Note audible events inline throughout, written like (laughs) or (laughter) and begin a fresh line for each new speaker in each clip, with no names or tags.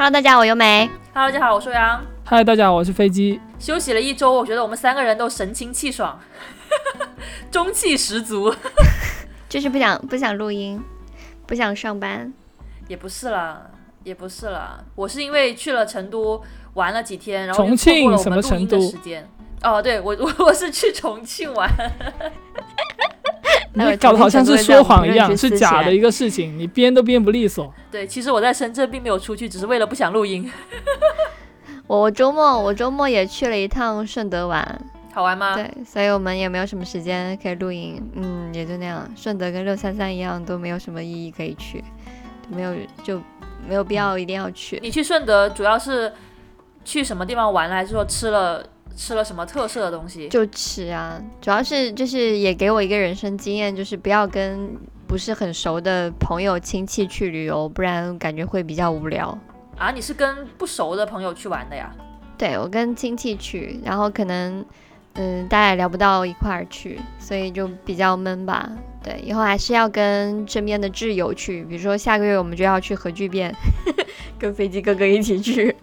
Hello，大家好，我优美。
Hello，大家好，我是杨。
嗨，大家好，我是飞机。
休息了一周，我觉得我们三个人都神清气爽，(laughs) 中气十足。(laughs)
就是不想不想录音，不想上班。
也不是啦，也不是啦，我是因为去了成都玩了几天，然后错过
庆什么
了我们录音
成都
的时间。哦，对我我 (laughs) 我是去重庆玩，
你搞得好像是说谎一样，是假的一个事情，你编都编不利索。
对，其实我在深圳并没有出去，只是为了不想录音。
我 (laughs) 我周末我周末也去了一趟顺德玩，
好玩吗？
对，所以我们也没有什么时间可以录音，嗯，也就那样。顺德跟六三三一样，都没有什么意义可以去，没有就没有必要一定要去。
你去顺德主要是去什么地方玩了，还是说吃了吃了什么特色的东西？
就吃啊，主要是就是也给我一个人生经验，就是不要跟不是很熟的朋友亲戚去旅游，不然感觉会比较无聊。
啊，你是跟不熟的朋友去玩的呀？
对我跟亲戚去，然后可能嗯大家也聊不到一块儿去，所以就比较闷吧。对，以后还是要跟身边的挚友去，比如说下个月我们就要去核聚变，(laughs) 跟飞机哥哥一起去，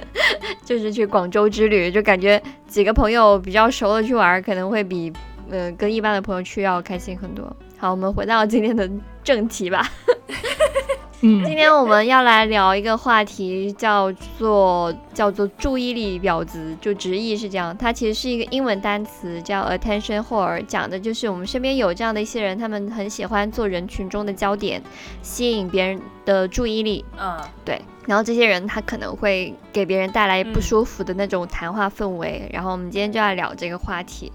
(laughs) 就是去广州之旅，就感觉几个朋友比较熟的去玩，可能会比呃跟一般的朋友去要开心很多。好，我们回到今天的正题吧。(laughs)
嗯，
今天我们要来聊一个话题，叫做叫做注意力婊子，就直译是这样。它其实是一个英文单词，叫 attention whore，讲的就是我们身边有这样的一些人，他们很喜欢做人群中的焦点，吸引别人的注意力。
嗯，
对，然后这些人他可能会给别人带来不舒服的那种谈话氛围。然后我们今天就要聊这个话题。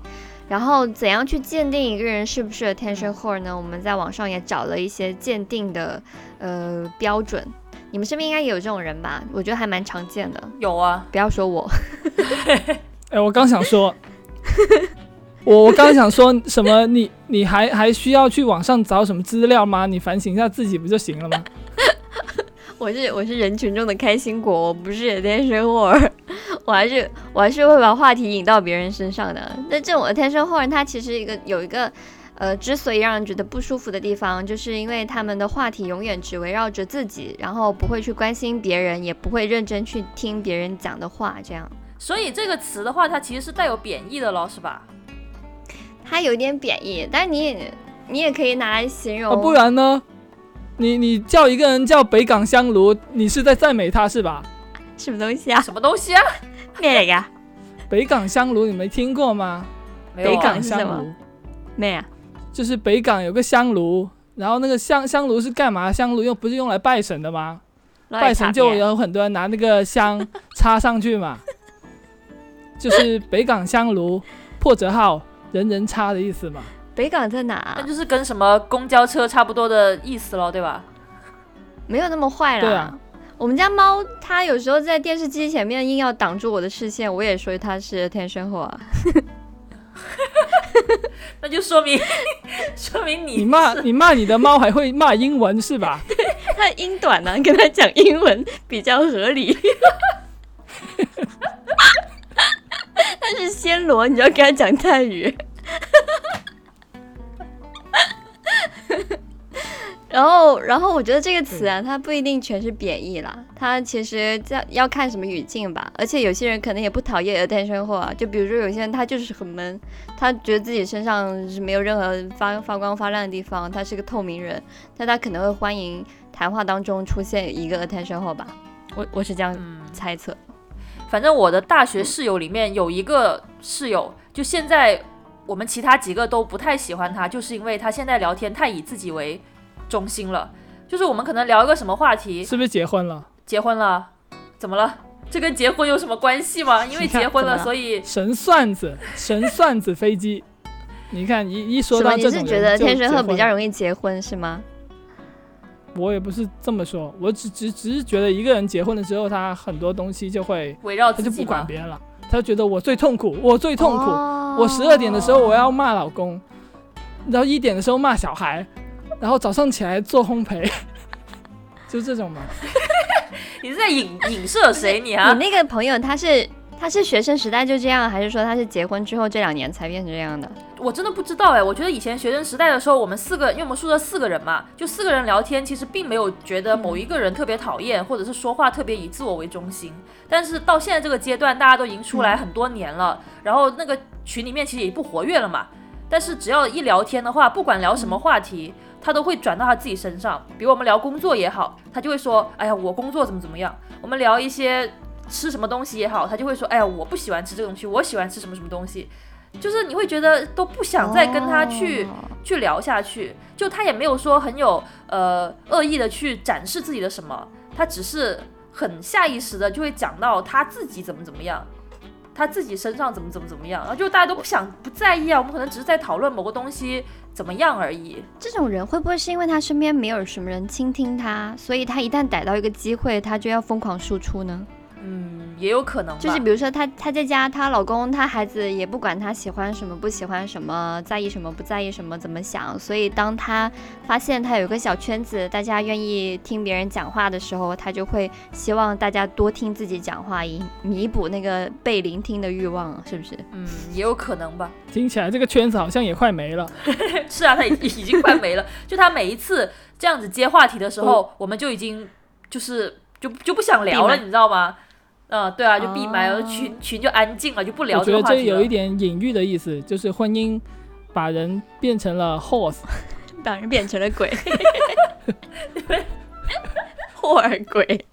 然后怎样去鉴定一个人是不是 attention whore 呢？我们在网上也找了一些鉴定的呃标准。你们身边应该也有这种人吧？我觉得还蛮常见的。
有啊，
不要说我，(laughs)
哎，我刚想说，(laughs) 我我刚想说什么？你你还还需要去网上找什么资料吗？你反省一下自己不就行了吗？
我是我是人群中的开心果，我不是 attention (laughs) whore，我还是我还是会把话题引到别人身上的。那这种 attention whore，它其实一个有一个呃，之所以让人觉得不舒服的地方，就是因为他们的话题永远只围绕着自己，然后不会去关心别人，也不会认真去听别人讲的话，这样。
所以这个词的话，它其实是带有贬义的咯，是吧？
它有点贬义，但是你也你也可以拿来形容。
啊，不然呢？你你叫一个人叫北港香炉，你是在赞美他是吧？
什么东西啊？
什么东西啊？
咩嚟噶？
北港香炉你没听过吗？
啊
北港是什么
香炉
咩啊？
就是北港有个香炉，然后那个香香炉是干嘛？香炉又不是用来拜神的吗？拜神就有很多人拿那个香插上去嘛，(laughs) 就是北港香炉破折号人人插的意思嘛。
北港在哪、
那就是跟什么公交车差不多的意思咯，对吧？
没有那么坏啦。
对啊
我们家猫它有时候在电视机前面硬要挡住我的视线，我也说它是 attention whore 啊。(laughs)
那就说明 (laughs) 说明你
你骂你骂你的猫还会骂英文是吧？(laughs)
对它英短呢、跟它讲英文比较合理。它是暹罗，你要跟它讲泰语。(laughs) 然后，然后我觉得这个词啊，它不一定全是贬义啦，它其实在要看什么语境吧。而且有些人可能也不讨厌 attention whore，啊就比如说有些人他就是很闷，他觉得自己身上是没有任何发发光发亮的地方，他是个透明人，但他可能会欢迎谈话当中出现一个 attention whore 吧。我我是这样
嗯，
猜测。
反正我的大学室友里面有一个室友，就现在我们其他几个都不太喜欢他，就是因为他现在聊天太以自己为中心了。就是我们可能聊一个什么话题，
是不是结婚了？
结婚了，怎么了？这跟结婚有什么关系吗？(laughs) 因为结婚了，所以
神算子，神算子飞机，(laughs) 你看一一说到这种，
你是觉得天生鹤比较容易结婚是吗？
我也不是这么说，我只只只是觉得一个人结婚了之后，他很多东西就会
围绕
他就不管别人了，他觉得我最痛苦，我最痛苦，我十二点的时候我要骂老公，然后一点的时候骂小孩，然后早上起来做烘焙，(laughs) 就这种嘛。(laughs)
你是在影影射谁？你啊？
你那个朋友他是？他是学生时代就这样，还是说他是结婚之后这两年才变成这样的？
我真的不知道哎。我觉得以前学生时代的时候，我们四个，因为我们宿舍四个人嘛，就四个人聊天，其实并没有觉得某一个人特别讨厌，或者是说话特别以自我为中心。但是到现在这个阶段，大家都已经出来很多年了，然后那个群里面其实也不活跃了嘛。但是只要一聊天的话，不管聊什么话题，他都会转到他自己身上。比如我们聊工作也好，他就会说：“哎呀，我工作怎么怎么样。”我们聊一些。吃什么东西也好，他就会说，哎呀，我不喜欢吃这个东西，我喜欢吃什么什么东西，就是你会觉得都不想再跟他去去聊下去，就他也没有说很有呃恶意的去展示自己的什么，他只是很下意识的就会讲到他自己怎么怎么样，他自己身上怎么怎么怎么样，然后就大家都不想不在意啊，我们可能只是在讨论某个东西怎么样而已。
这种人会不会是因为他身边没有什么人倾听他，所以他一旦逮到一个机会，他就要疯狂输出呢？
嗯，也有可能，
就是比如说她她在家，她老公她孩子也不管她喜欢什么不喜欢什么，在意什么不在意什么，怎么想。所以当她发现她有个小圈子，大家愿意听别人讲话的时候，她就会希望大家多听自己讲话，以弥补那个被聆听的欲望，是不是？
嗯，也有可能吧。
听起来这个圈子好像也快没了。(laughs)
是啊，他已已经快没了。就他每一次这样子接话题的时候，我们就已经就是就就不想聊了，你知道吗？嗯，对啊，就闭麦了，群群就安静了，就不聊这个
话题我觉得这有一点隐喻的意思，就是婚姻把人变成了 horse，(laughs)
把人变成了鬼 (laughs) (laughs) 霍尔鬼。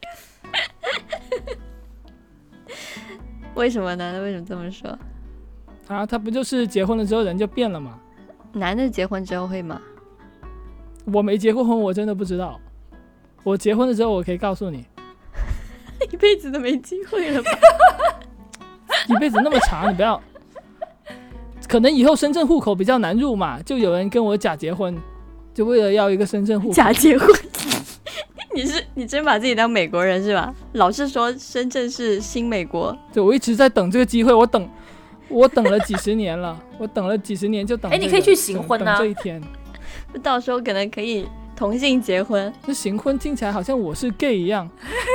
为什么呢？为什么这么说？
啊，他不就是结婚了之后人就变了吗？
男的结婚之后会吗？
我没结过婚，我真的不知道。我结婚了之后，我可以告诉你。(laughs)
一辈子都没机会了吧？(laughs)
一辈子那么长，你不要。可能以后深圳户口比较难入嘛，就有人跟我假结婚，就为了要一个深圳户口。
假结婚？(laughs) 你是你真把自己当美国人是吧？老是说深圳是新美国。
对，我一直在等这个机会，我等，我等了几十年了，我等了几十年就等。哎，
你可以去行婚
啊！这一天，
到时候可能可以同性结婚。
那行婚听起来好像我是 gay 一样。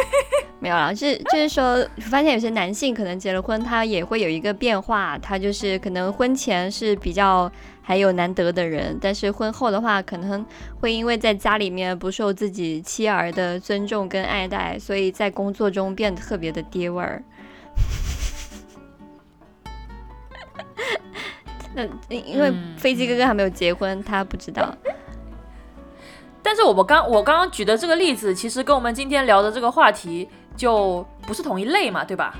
(laughs)
没有了，是就是说，发现有些男性可能结了婚，他也会有一个变化，他就是可能婚前是比较还有难得的人，但是婚后的话，可能会因为在家里面不受自己妻儿的尊重跟爱戴，所以在工作中变得特别的爹味儿。(laughs) 那因为飞机哥哥还没有结婚，他不知道。
但是我们刚我刚刚举的这个例子，其实跟我们今天聊的这个话题。就不是同一类嘛，对吧？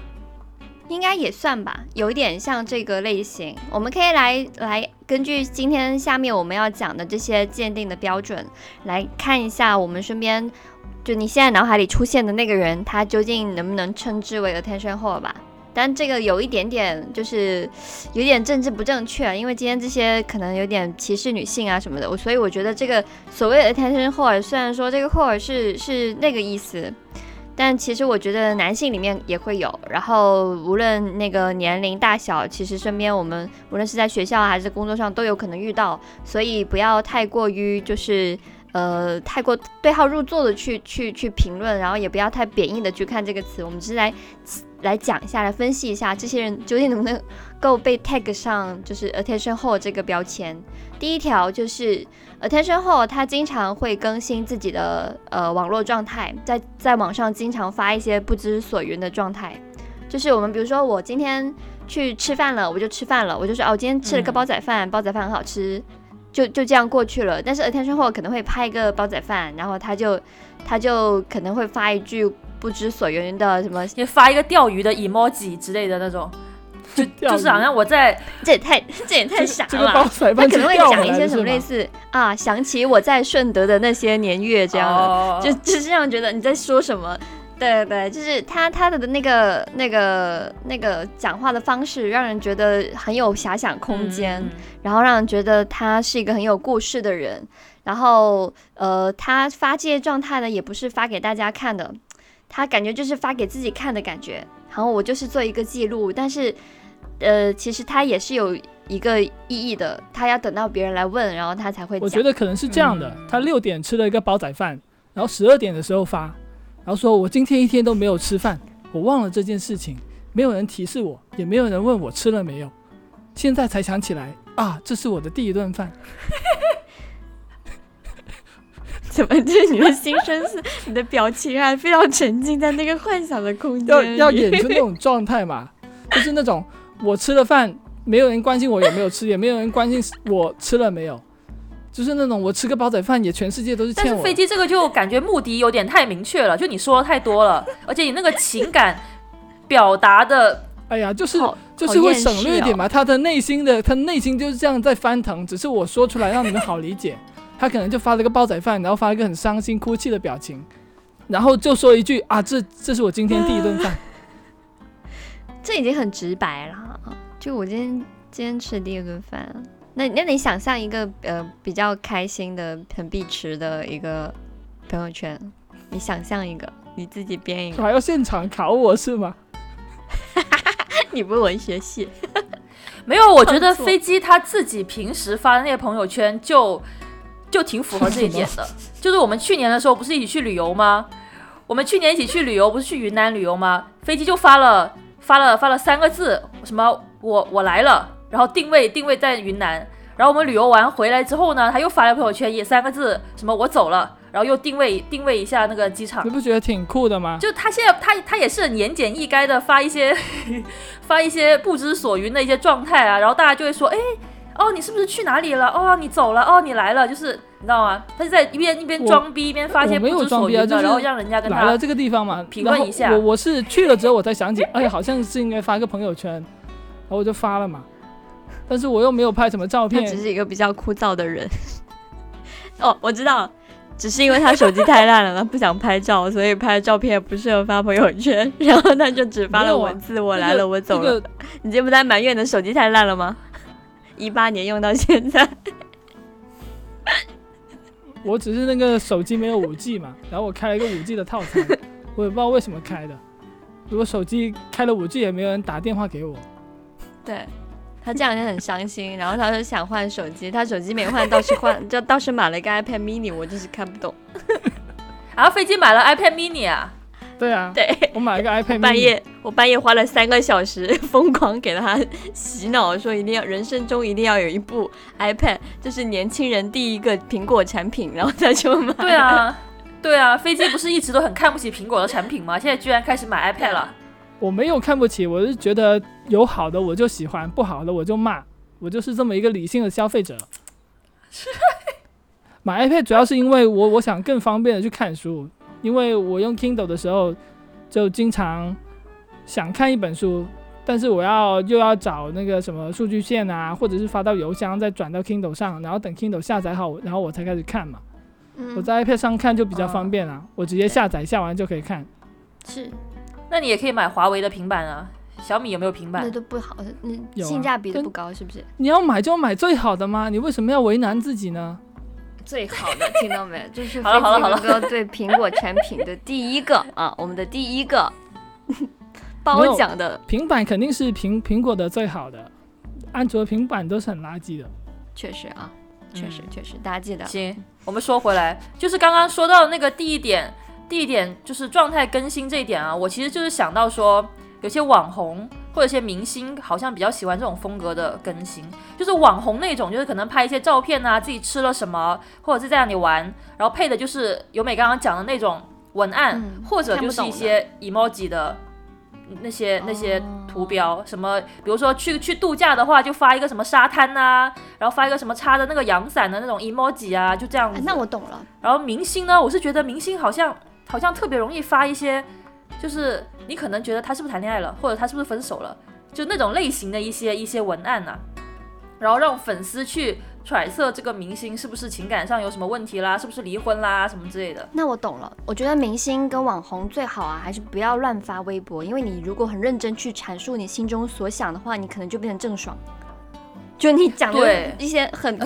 应该也算吧，有一点像这个类型。我们可以来来根据今天下面我们要讲的这些鉴定的标准，来看一下我们身边就你现在脑海里出现的那个人，他究竟能不能称之为 attention whore 吧？但这个有一点点就是有点政治不正确，因为今天这些可能有点歧视女性啊什么的，我所以我觉得这个所谓的 attention whore，虽然说这个 whore 是是那个意思。但其实我觉得男性里面也会有，然后无论那个年龄大小，其实身边我们无论是在学校还是工作上都有可能遇到，所以不要太过于就是呃太过对号入座的去去去评论，然后也不要太贬义的去看这个词。我们只是来来讲一下，来分析一下这些人究竟能不能够被 tag 上就是 attention whore 这个标签。第一条就是。Attention 后，他经常会更新自己的呃网络状态，在在网上经常发一些不知所云的状态。就是我们比如说，我今天去吃饭了，我就吃饭了，我就说哦，今天吃了个煲仔饭，煲仔饭很好吃，就就这样过去了。但是 Attention 后可能会拍一个煲仔饭，然后他就他就可能会发一句不知所云的什么，
也发一个钓鱼的 emoji 之类的那种。就 (laughs) 就是好像我在，(laughs)
这也太这也太傻了。他可能会讲一些什么类似啊，想起我在顺德的那些年月这样的，就 (laughs) 就是这样觉得你在说什么，对对，就是他他的那个那个那个讲话的方式，让人觉得很有遐想空间，然后让人觉得他是一个很有故事的人。然后呃，他发这些状态呢，也不是发给大家看的，他感觉就是发给自己看的感觉。然后我就是做一个记录，但是呃，其实他也是有一个意义的，他要等到别人来问，然后他才会。
我觉得可能是这样的，他六点吃了一个煲仔饭，然后十二点的时候发。然后说，我今天一天都没有吃饭，我忘了这件事情，没有人提示我，也没有人问我吃了没有，现在才想起来啊，这是我的第一顿饭。(laughs)
怎么？这是你的心声是？你的表情啊非常沉浸在那个幻想的空间
要要演出那种状态嘛？就是那种我吃了饭，没有人关心我有没有吃，也没有人关心我吃了没有。就是那种我吃个煲仔饭也全世界都是欠
我。但是飞机这个就感觉目的有点太明确了，就你说的太多了，而且你那个情感表达的，
哎呀，就是就是会省略一点嘛。他的内心的他内心就是这样在翻腾，只是我说出来让你们好理解。他可能就发了个煲仔饭，然后发了一个很伤心哭泣的表情，然后就说一句啊，这这是我今天第一顿饭。(laughs)
这已经很直白了，就我今天今天吃第一顿饭。那那你想象一个呃比较开心的、很必吃的一个朋友圈，你想象一个，你自己编一个，
还要现场考我是吗？(laughs)
你不是文学系？
没有，我觉得 (laughs) 飞机他自己平时发的那些朋友圈就就挺符合这一点 (laughs) 的。就是我们去年的时候不是一起去旅游吗？我们去年一起去旅游不是去云南旅游吗？飞机就发了发了发了三个字，什么我我来了。然后定位定位在云南，然后我们旅游完回来之后呢，他又发了朋友圈，也三个字，什么我走了，然后又定位定位一下那个机场，
你不觉得挺酷的吗？
就他现在他他也是很言简意赅的发一些 (laughs) 发一些不知所云的一些状态啊，然后大家就会说，哎，哦你是不是去哪里了？哦你走了？哦你来了？就是你知道吗？他就在一边一边装逼一边发些不知所云的，然后让人家跟他
来了这个地方嘛
评论一下。
我我是去了之后我才想起，哎好像是应该发个朋友圈，然后我就发了嘛。但是我又没有拍什么照片，
他只是一个比较枯燥的人。(laughs) 哦，我知道，只是因为他手机太烂了，(laughs) 他不想拍照，所以拍照片不适合发朋友圈，(laughs) 然后他就只发了文字：“我来了，我走了。”你这不在埋怨的手机太烂了吗？一八年用到现在，(laughs)
我只是那个手机没有五 G 嘛，然后我开了一个五 G 的套餐，(laughs) 我也不知道为什么开的。如果手机开了五 G，也没有人打电话给我。
对。他这两天很伤心，然后他就想换手机，他手机没换，倒是换，就倒是买了一个 iPad mini，我就是看不懂。
然 (laughs) 后飞机买了 iPad mini 啊？
对啊，
对，
我买了个 (laughs) iPad。
半夜我半夜花了三个小时，疯狂给他洗脑，说一定要人生中一定要有一部 iPad，这是年轻人第一个苹果产品，然后他就买。
对啊，对啊，飞机不是一直都很看不起苹果的产品吗？(laughs) 现在居然开始买 iPad 了。
我没有看不起，我是觉得有好的我就喜欢，不好的我就骂，我就是这么一个理性的消费者。(laughs) 买 iPad 主要是因为我我想更方便的去看书，因为我用 Kindle 的时候就经常想看一本书，但是我要又要找那个什么数据线啊，或者是发到邮箱再转到 Kindle 上，然后等 Kindle 下载好，然后我才开始看嘛。我在 iPad 上看就比较方便啊，我直接下载下完就可以看。
是。
那你也可以买华为的平板啊，小米有没有平板？
那都不好，那性价比都不高，是不是？
你要买就买最好的吗？你为什么要为难自己呢？
最好的，听到没？就是
好了好了好了，
哥对苹果产品的第一个 (laughs) 啊，我们的第一个 (laughs) 褒奖的
平板肯定是苹苹果的最好的，安卓平板都是很垃圾的。
确实啊，确实确实，大家记得。
行，我们说回来，就是刚刚说到那个第一点。第一点就是状态更新这一点啊，我其实就是想到说，有些网红或者一些明星好像比较喜欢这种风格的更新，就是网红那种，就是可能拍一些照片啊，自己吃了什么，或者是在那里玩，然后配的就是由美刚刚讲的那种文案，或者就是一些 emoji 的那些那些图标，什么比如说去去度假的话，就发一个什么沙滩呐，然后发一个什么插的那个阳伞的那种 emoji 啊，就这样子。
那我懂了。
然后明星呢，我是觉得明星好像。好像特别容易发一些，就是你可能觉得他是不是谈恋爱了，或者他是不是分手了，就那种类型的一些一些文案呐，然后让粉丝去揣测这个明星是不是情感上有什么问题啦，是不是离婚啦什么之类的。
那我懂了，我觉得明星跟网红最好啊，还是不要乱发微博，因为你如果很认真去阐述你心中所想的话，你可能就变成郑爽。就你讲的一些很，(laughs)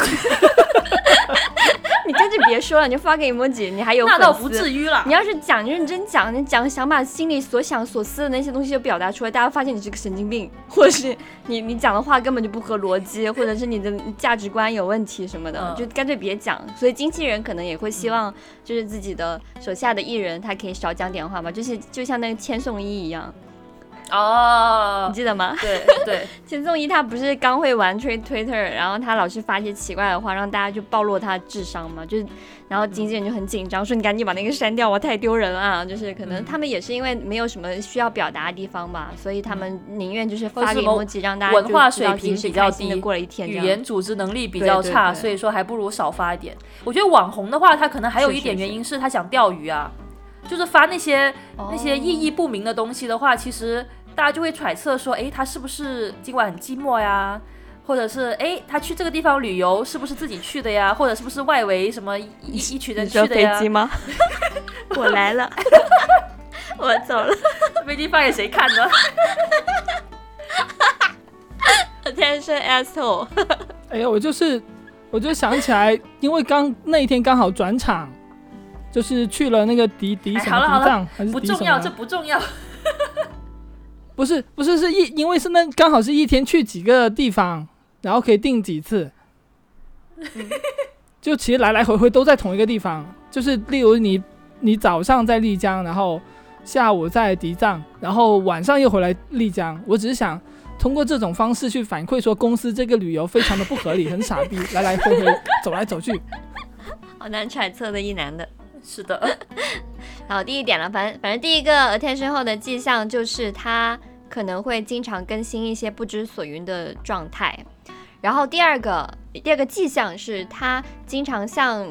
你干脆别说了，你就发给 emoji，你还有
那倒不至于了。
你要是讲认真讲，你讲想把心里所想所思的那些东西就表达出来，大家发现你是个神经病，或者是你你讲的话根本就不合逻辑，或者是你的价值观有问题什么的，就干脆别讲。所以经纪人可能也会希望，就是自己的手下的艺人他可以少讲点话嘛，就是就像那个千颂伊一样。
哦，
你记得吗？
对 (laughs) 对，
钱颂伊他不是刚会玩推 Twitter，然后他老是发一些奇怪的话，让大家就暴露他的智商嘛，就是，然后经纪人就很紧张，说你赶紧把那个删掉，我太丢人了啊！就是可能他们也是因为没有什么需要表达的地方吧，所以他们宁愿就是发个 emoji 让大家
文化水平比较
低，过了一天，
语言组织能力比较差，所以说还不如少发一点。我觉得网红的话，他可能还有一点原因是他想钓鱼啊，就是发那些那些意义不明的东西的话，其实。大家就会揣测说，哎，他是不是今晚很寂寞呀？或者是，哎，他去这个地方旅游是不是自己去的呀？或者是不是外围什么一一群人去的
呀？飞机吗？(laughs) 我来了，(laughs) 我走了。
飞机放给谁看呢
？Attention asshole！(laughs)
哎呀，我就是，我就想起来，因为刚那一天刚好转场，就是去了那个迪迪什么迪藏，还是
不重要，这不重要。
不是不是是一，因为是那刚好是一天去几个地方，然后可以订几次，就其实来来回回都在同一个地方。就是例如你你早上在丽江，然后下午在迪藏，然后晚上又回来丽江。我只是想通过这种方式去反馈说公司这个旅游非常的不合理，很傻逼，(laughs) 来来回回走来走去，
好难揣测的一男的。
是的，(laughs)
好，第一点了，反正反正第一个 attention 后的迹象就是他。可能会经常更新一些不知所云的状态，然后第二个第二个迹象是他经常向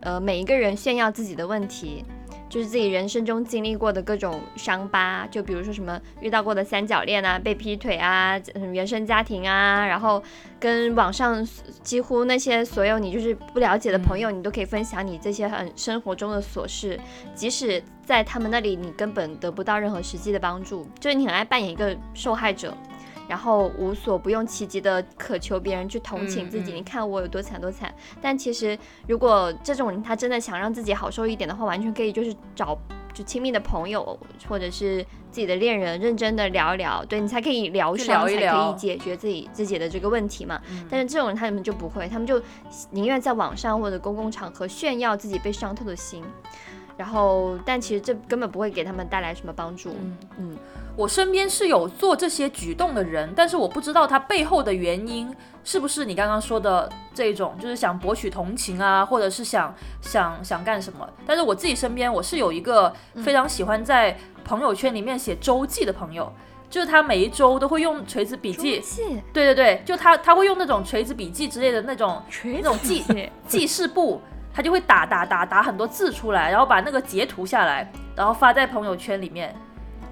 呃每一个人炫耀自己的问题。就是自己人生中经历过的各种伤疤，就比如说什么遇到过的三角恋啊、被劈腿啊、原生家庭啊，然后跟网上几乎那些所有你就是不了解的朋友，你都可以分享你这些很生活中的琐事，即使在他们那里你根本得不到任何实际的帮助，就是你很爱扮演一个受害者。然后无所不用其极的渴求别人去同情自己，你看我有多惨多惨。但其实如果这种人他真的想让自己好受一点的话，完全可以就是找就亲密的朋友或者是自己的恋人，认真的聊一聊，对你才可以疗伤，才可以解决自己自己的这个问题嘛。但是这种人他们就不会，他们就宁愿在网上或者公共场合炫耀自己被伤透的心。然后，但其实这根本不会给他们带来什么帮助。
嗯嗯。我身边是有做这些举动的人，但是我不知道他背后的原因是不是你刚刚说的这种，就是想博取同情啊，或者是想想想干什么。但是我自己身边，我是有一个非常喜欢在朋友圈里面写周记的朋友，就是他每一周都会用锤子笔记，对对对，就他他会用那种锤子笔记之类的那种那种记记事簿，他就会打打打打很多字出来，然后把那个截图下来，然后发在朋友圈里面。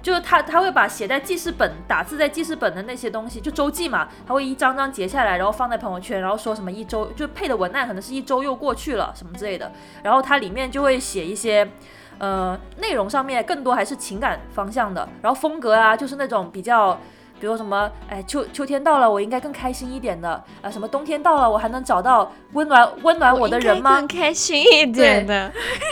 就是他，他会把写在记事本、打字在记事本的那些东西，就周记嘛，他会一张张截下来，然后放在朋友圈，然后说什么一周就配的文案可能是一周又过去了什么之类的，然后它里面就会写一些，呃，内容上面更多还是情感方向的，然后风格啊，就是那种比较。比如什么，哎，秋秋天到了，我应该更开心一点的啊。什么冬天到了，我还能找到温暖温暖我的人吗？
更开心一点的，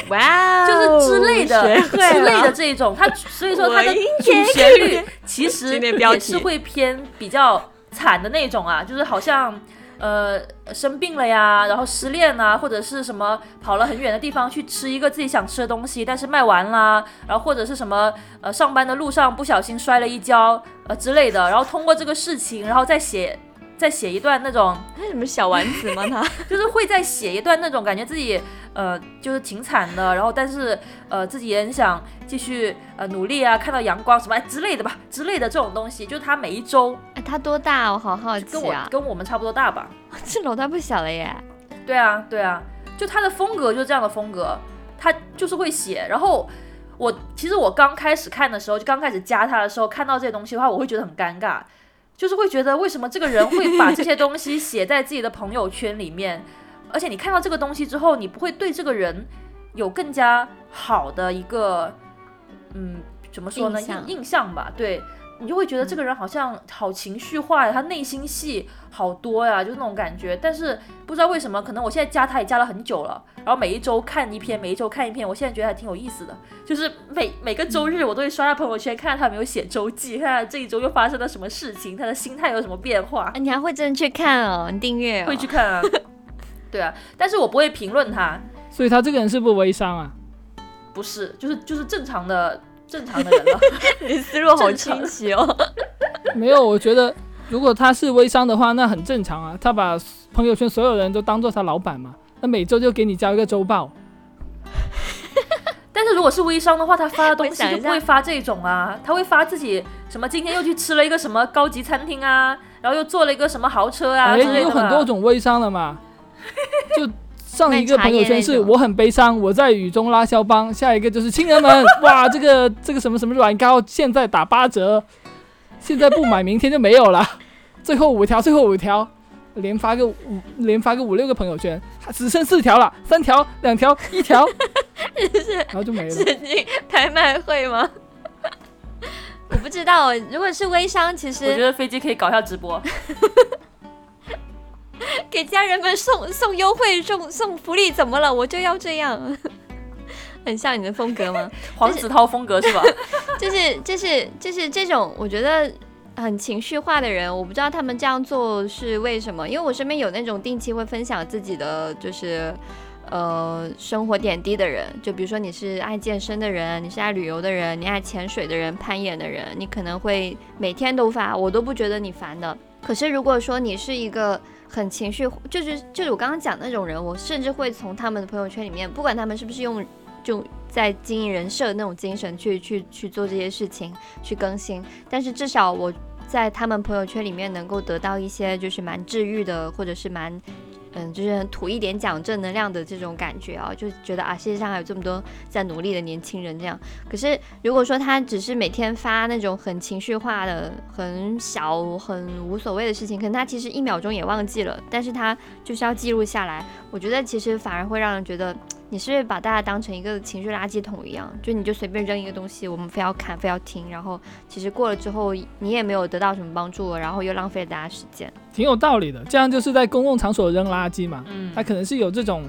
哇，(laughs)
就是之类的之类的这一种。它所以说它的主旋律其实也是会偏比较惨的那种啊，就是好像。呃，生病了呀，然后失恋啊，或者是什么跑了很远的地方去吃一个自己想吃的东西，但是卖完啦，然后或者是什么呃，上班的路上不小心摔了一跤呃之类的，然后通过这个事情，然后再写。再写一段那种，
那什么小丸子吗？他
就是会再写一段那种感觉自己呃就是挺惨的，然后但是呃自己也很想继续呃努力啊，看到阳光什么之类的吧，之类的这种东西。就是他每一周，
哎，他多大？我好好奇啊。
跟我跟我们差不多大吧？(laughs)
这老大不小了耶。
对啊，对啊，就他的风格就是这样的风格，他就是会写。然后我其实我刚开始看的时候，就刚开始加他的时候，看到这些东西的话，我会觉得很尴尬。就是会觉得为什么这个人会把这些东西写在自己的朋友圈里面，而且你看到这个东西之后，你不会对这个人有更加好的一个，嗯，怎么说呢？印印象吧，对。你就会觉得这个人好像好情绪化呀，他内心戏好多呀，就是那种感觉。但是不知道为什么，可能我现在加他也加了很久了，然后每一周看一篇，每一周看一篇，我现在觉得还挺有意思的。就是每每个周日我都会刷下朋友圈，看看他有没有写周记，看看这一周又发生了什么事情，他的心态有什么变化。
你还会真的去看哦？你订阅？
会去看啊。(laughs) 对啊，但是我不会评论他。
所以他这个人是不微商啊？
不是，就是就是正常的。正常的人了，(laughs)
你思路好清晰哦。
没有，我觉得如果他是微商的话，那很正常啊。他把朋友圈所有人都当做他老板嘛，那每周就给你交一个周报。(laughs)
但是如果是微商的话，他发的东西 (laughs) 就不会发这种啊，他会发自己什么今天又去吃了一个什么高级餐厅啊，然后又坐了一个什么豪车啊之类的。
有很多种微商的嘛，就。上一个朋友圈是我很悲伤，我在雨中拉肖邦。下一个就是亲人们，(laughs) 哇，这个这个什么什么软膏现在打八折，现在不买明天就没有了。最后五条，最后五条，连发个五连发个五六个朋友圈，只剩四条了，三条，两条，一条，(laughs) 然后就没了。
是拍卖会吗？(laughs) 我不知道，如果是微商，其实
我觉得飞机可以搞一下直播。(laughs)
给家人们送送优惠，送送福利，怎么了？我就要这样，(laughs) 很像你的风格吗？(laughs)
黄子韬风格是吧？
就是就是就是这种，我觉得很情绪化的人，我不知道他们这样做是为什么。因为我身边有那种定期会分享自己的就是呃生活点滴的人，就比如说你是爱健身的人，你是爱旅游的人，你爱潜水的人，攀岩的人，你可能会每天都发，我都不觉得你烦的。可是如果说你是一个很情绪，就是就是我刚刚讲那种人，我甚至会从他们的朋友圈里面，不管他们是不是用就在经营人设那种精神去去去做这些事情，去更新，但是至少我在他们朋友圈里面能够得到一些就是蛮治愈的，或者是蛮。嗯，就是吐一点讲正能量的这种感觉啊，就觉得啊，世界上还有这么多在努力的年轻人这样。可是如果说他只是每天发那种很情绪化的、很小、很无所谓的事情，可能他其实一秒钟也忘记了，但是他就是要记录下来。我觉得其实反而会让人觉得。你是把大家当成一个情绪垃圾桶一样，就你就随便扔一个东西，我们非要看，非要听，然后其实过了之后，你也没有得到什么帮助，然后又浪费了大家时间，
挺有道理的。这样就是在公共场所扔垃圾嘛，嗯，他可能是有这种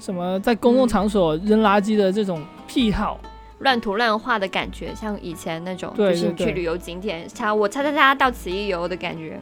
什么在公共场所扔垃圾的这种癖好，
乱涂乱画的感觉，像以前那种，就是你去旅游景点，擦我擦擦擦到此一游的感觉。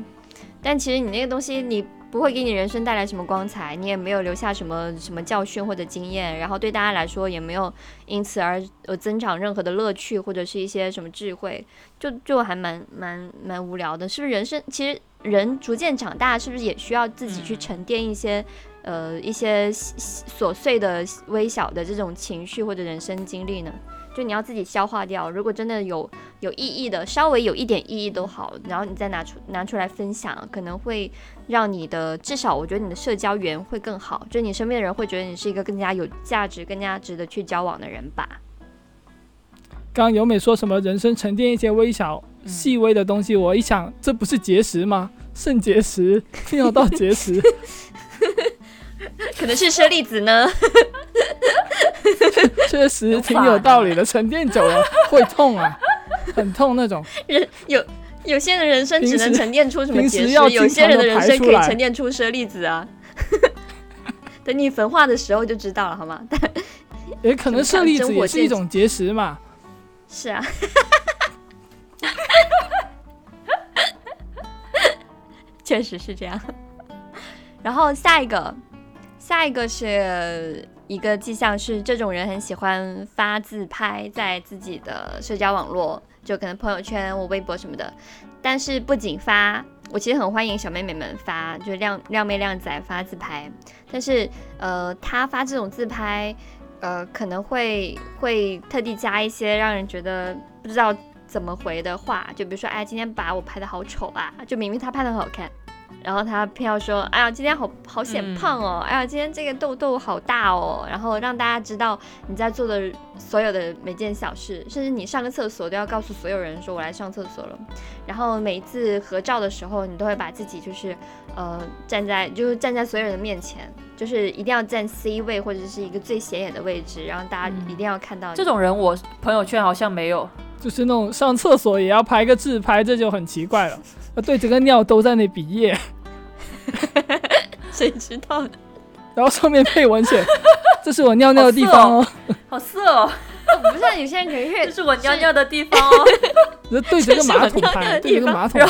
但其实你那个东西你。不会给你人生带来什么光彩，你也没有留下什么什么教训或者经验，然后对大家来说也没有因此而呃增长任何的乐趣或者是一些什么智慧，就就还蛮蛮蛮无聊的，是不是？人生其实人逐渐长大，是不是也需要自己去沉淀一些呃一些琐碎的微小的这种情绪或者人生经历呢？就你要自己消化掉，如果真的有有意义的，稍微有一点意义都好，然后你再拿出拿出来分享，可能会让你的至少我觉得你的社交缘会更好，就你身边的人会觉得你是一个更加有价值、更加值得去交往的人吧。
刚刚由美说什么人生沉淀一些微小细微的东西，我一想，这不是结石吗？肾结石，要到结石。(laughs)
可能是舍利子呢，(laughs)
确实挺有道理的。沉淀久了会痛啊，很痛那种。
人有有些人人生只能沉淀出什么结石，有些人的人生可以沉淀出舍利子啊。等你焚化的时候就知道了，好吗？但
也可能舍利子也是一种结石嘛。
是啊，(laughs) 确实是这样。然后下一个。下一个是一个迹象，是这种人很喜欢发自拍在自己的社交网络，就可能朋友圈、我微博什么的。但是不仅发，我其实很欢迎小妹妹们发，就靓靓妹靓仔发自拍。但是呃，他发这种自拍，呃，可能会会特地加一些让人觉得不知道怎么回的话，就比如说，哎，今天把我拍的好丑啊，就明明他拍的很好看。然后他偏要说，哎呀，今天好好显胖哦，哎呀，今天这个痘痘好大哦，然后让大家知道你在做的所有的每件小事，甚至你上个厕所都要告诉所有人说我来上厕所了。然后每一次合照的时候，你都会把自己就是呃站在就是站在所有人的面前，就是一定要站 C 位或者是一个最显眼的位置，然后大家一定要看到。
这种人我朋友圈好像没有，
就是那种上厕所也要拍个自拍，这就很奇怪了。对，整个尿都在那比耶，
谁知道？(laughs)
然后上面配文写：“这是我尿尿的地方
哦，好色哦。(laughs) ”
不像有些人可以，(laughs)
这是我尿尿的地方哦。
就对着个马桶拍，对着个马桶拍，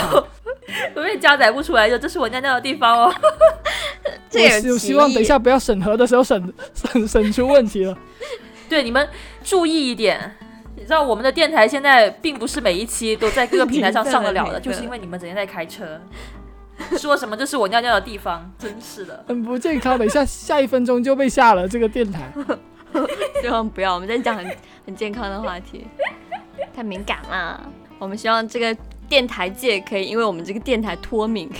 我也加载不出来，就这是我尿尿的地方哦。
我希望等一下不要审核的时候审审审出问题了。
对，你们注意一点。你知道我们的电台现在并不是每一期都在各个平台上 (laughs) 上得了的，就是因为你们整天在开车，(laughs) 说什么这是我尿尿的地方，(laughs) 真是的，
很不健康。等一下下一分钟就被下了这个电台，
希望不要，我们在讲很很健康的话题，太敏感了。我们希望这个电台界可以因为我们这个电台脱敏。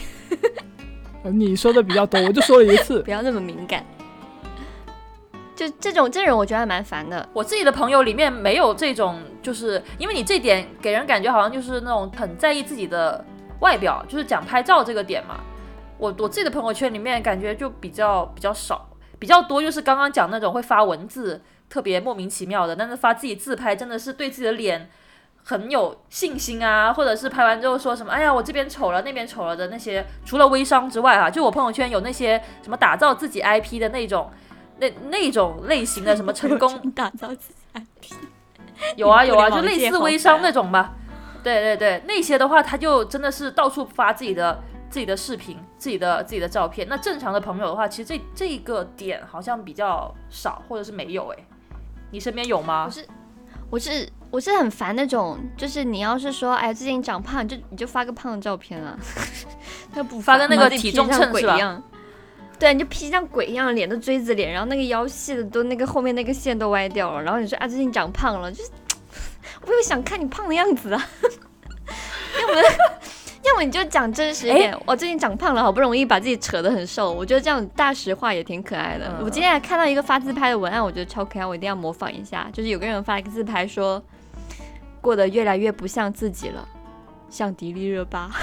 你说的比较多，我就说了一次，
不要那么敏感。就这种这种，我觉得还蛮烦的。
我自己的朋友里面没有这种，就是因为你这点给人感觉好像就是那种很在意自己的外表，就是讲拍照这个点嘛。我我自己的朋友圈里面感觉就比较比较少，比较多就是刚刚讲那种会发文字特别莫名其妙的，但是发自己自拍真的是对自己的脸很有信心啊，或者是拍完之后说什么哎呀我这边丑了那边丑了的那些，除了微商之外啊，就我朋友圈有那些什么打造自己 IP 的那种。那那种类型的 (laughs) 什么成功
打造自己 IP，(laughs)
有啊有啊，就类似微商那种吧。对对对，那些的话，他就真的是到处发自己的自己的视频、自己的自己的照片。那正常的朋友的话，其实这这个点好像比较少，或者是没有。哎，你身边有吗？
我是我是我是很烦那种，就是你要是说哎最近长胖，就你就发个胖的照片啊，(laughs) 他不
发个那个体重秤是吧？
对，你就 P 像鬼一样，脸都锥子脸，然后那个腰细的都那个后面那个线都歪掉了，然后你说啊最近长胖了，就是我又想看你胖的样子啊，(laughs) 要么 (laughs) 要么你就讲真实一点，我最近长胖了，好不容易把自己扯得很瘦，我觉得这样大实话也挺可爱的。我今天还看到一个发自拍的文案，我觉得超可爱，我一定要模仿一下，就是有个人发一个自拍说，过得越来越不像自己了，像迪丽热巴。(laughs)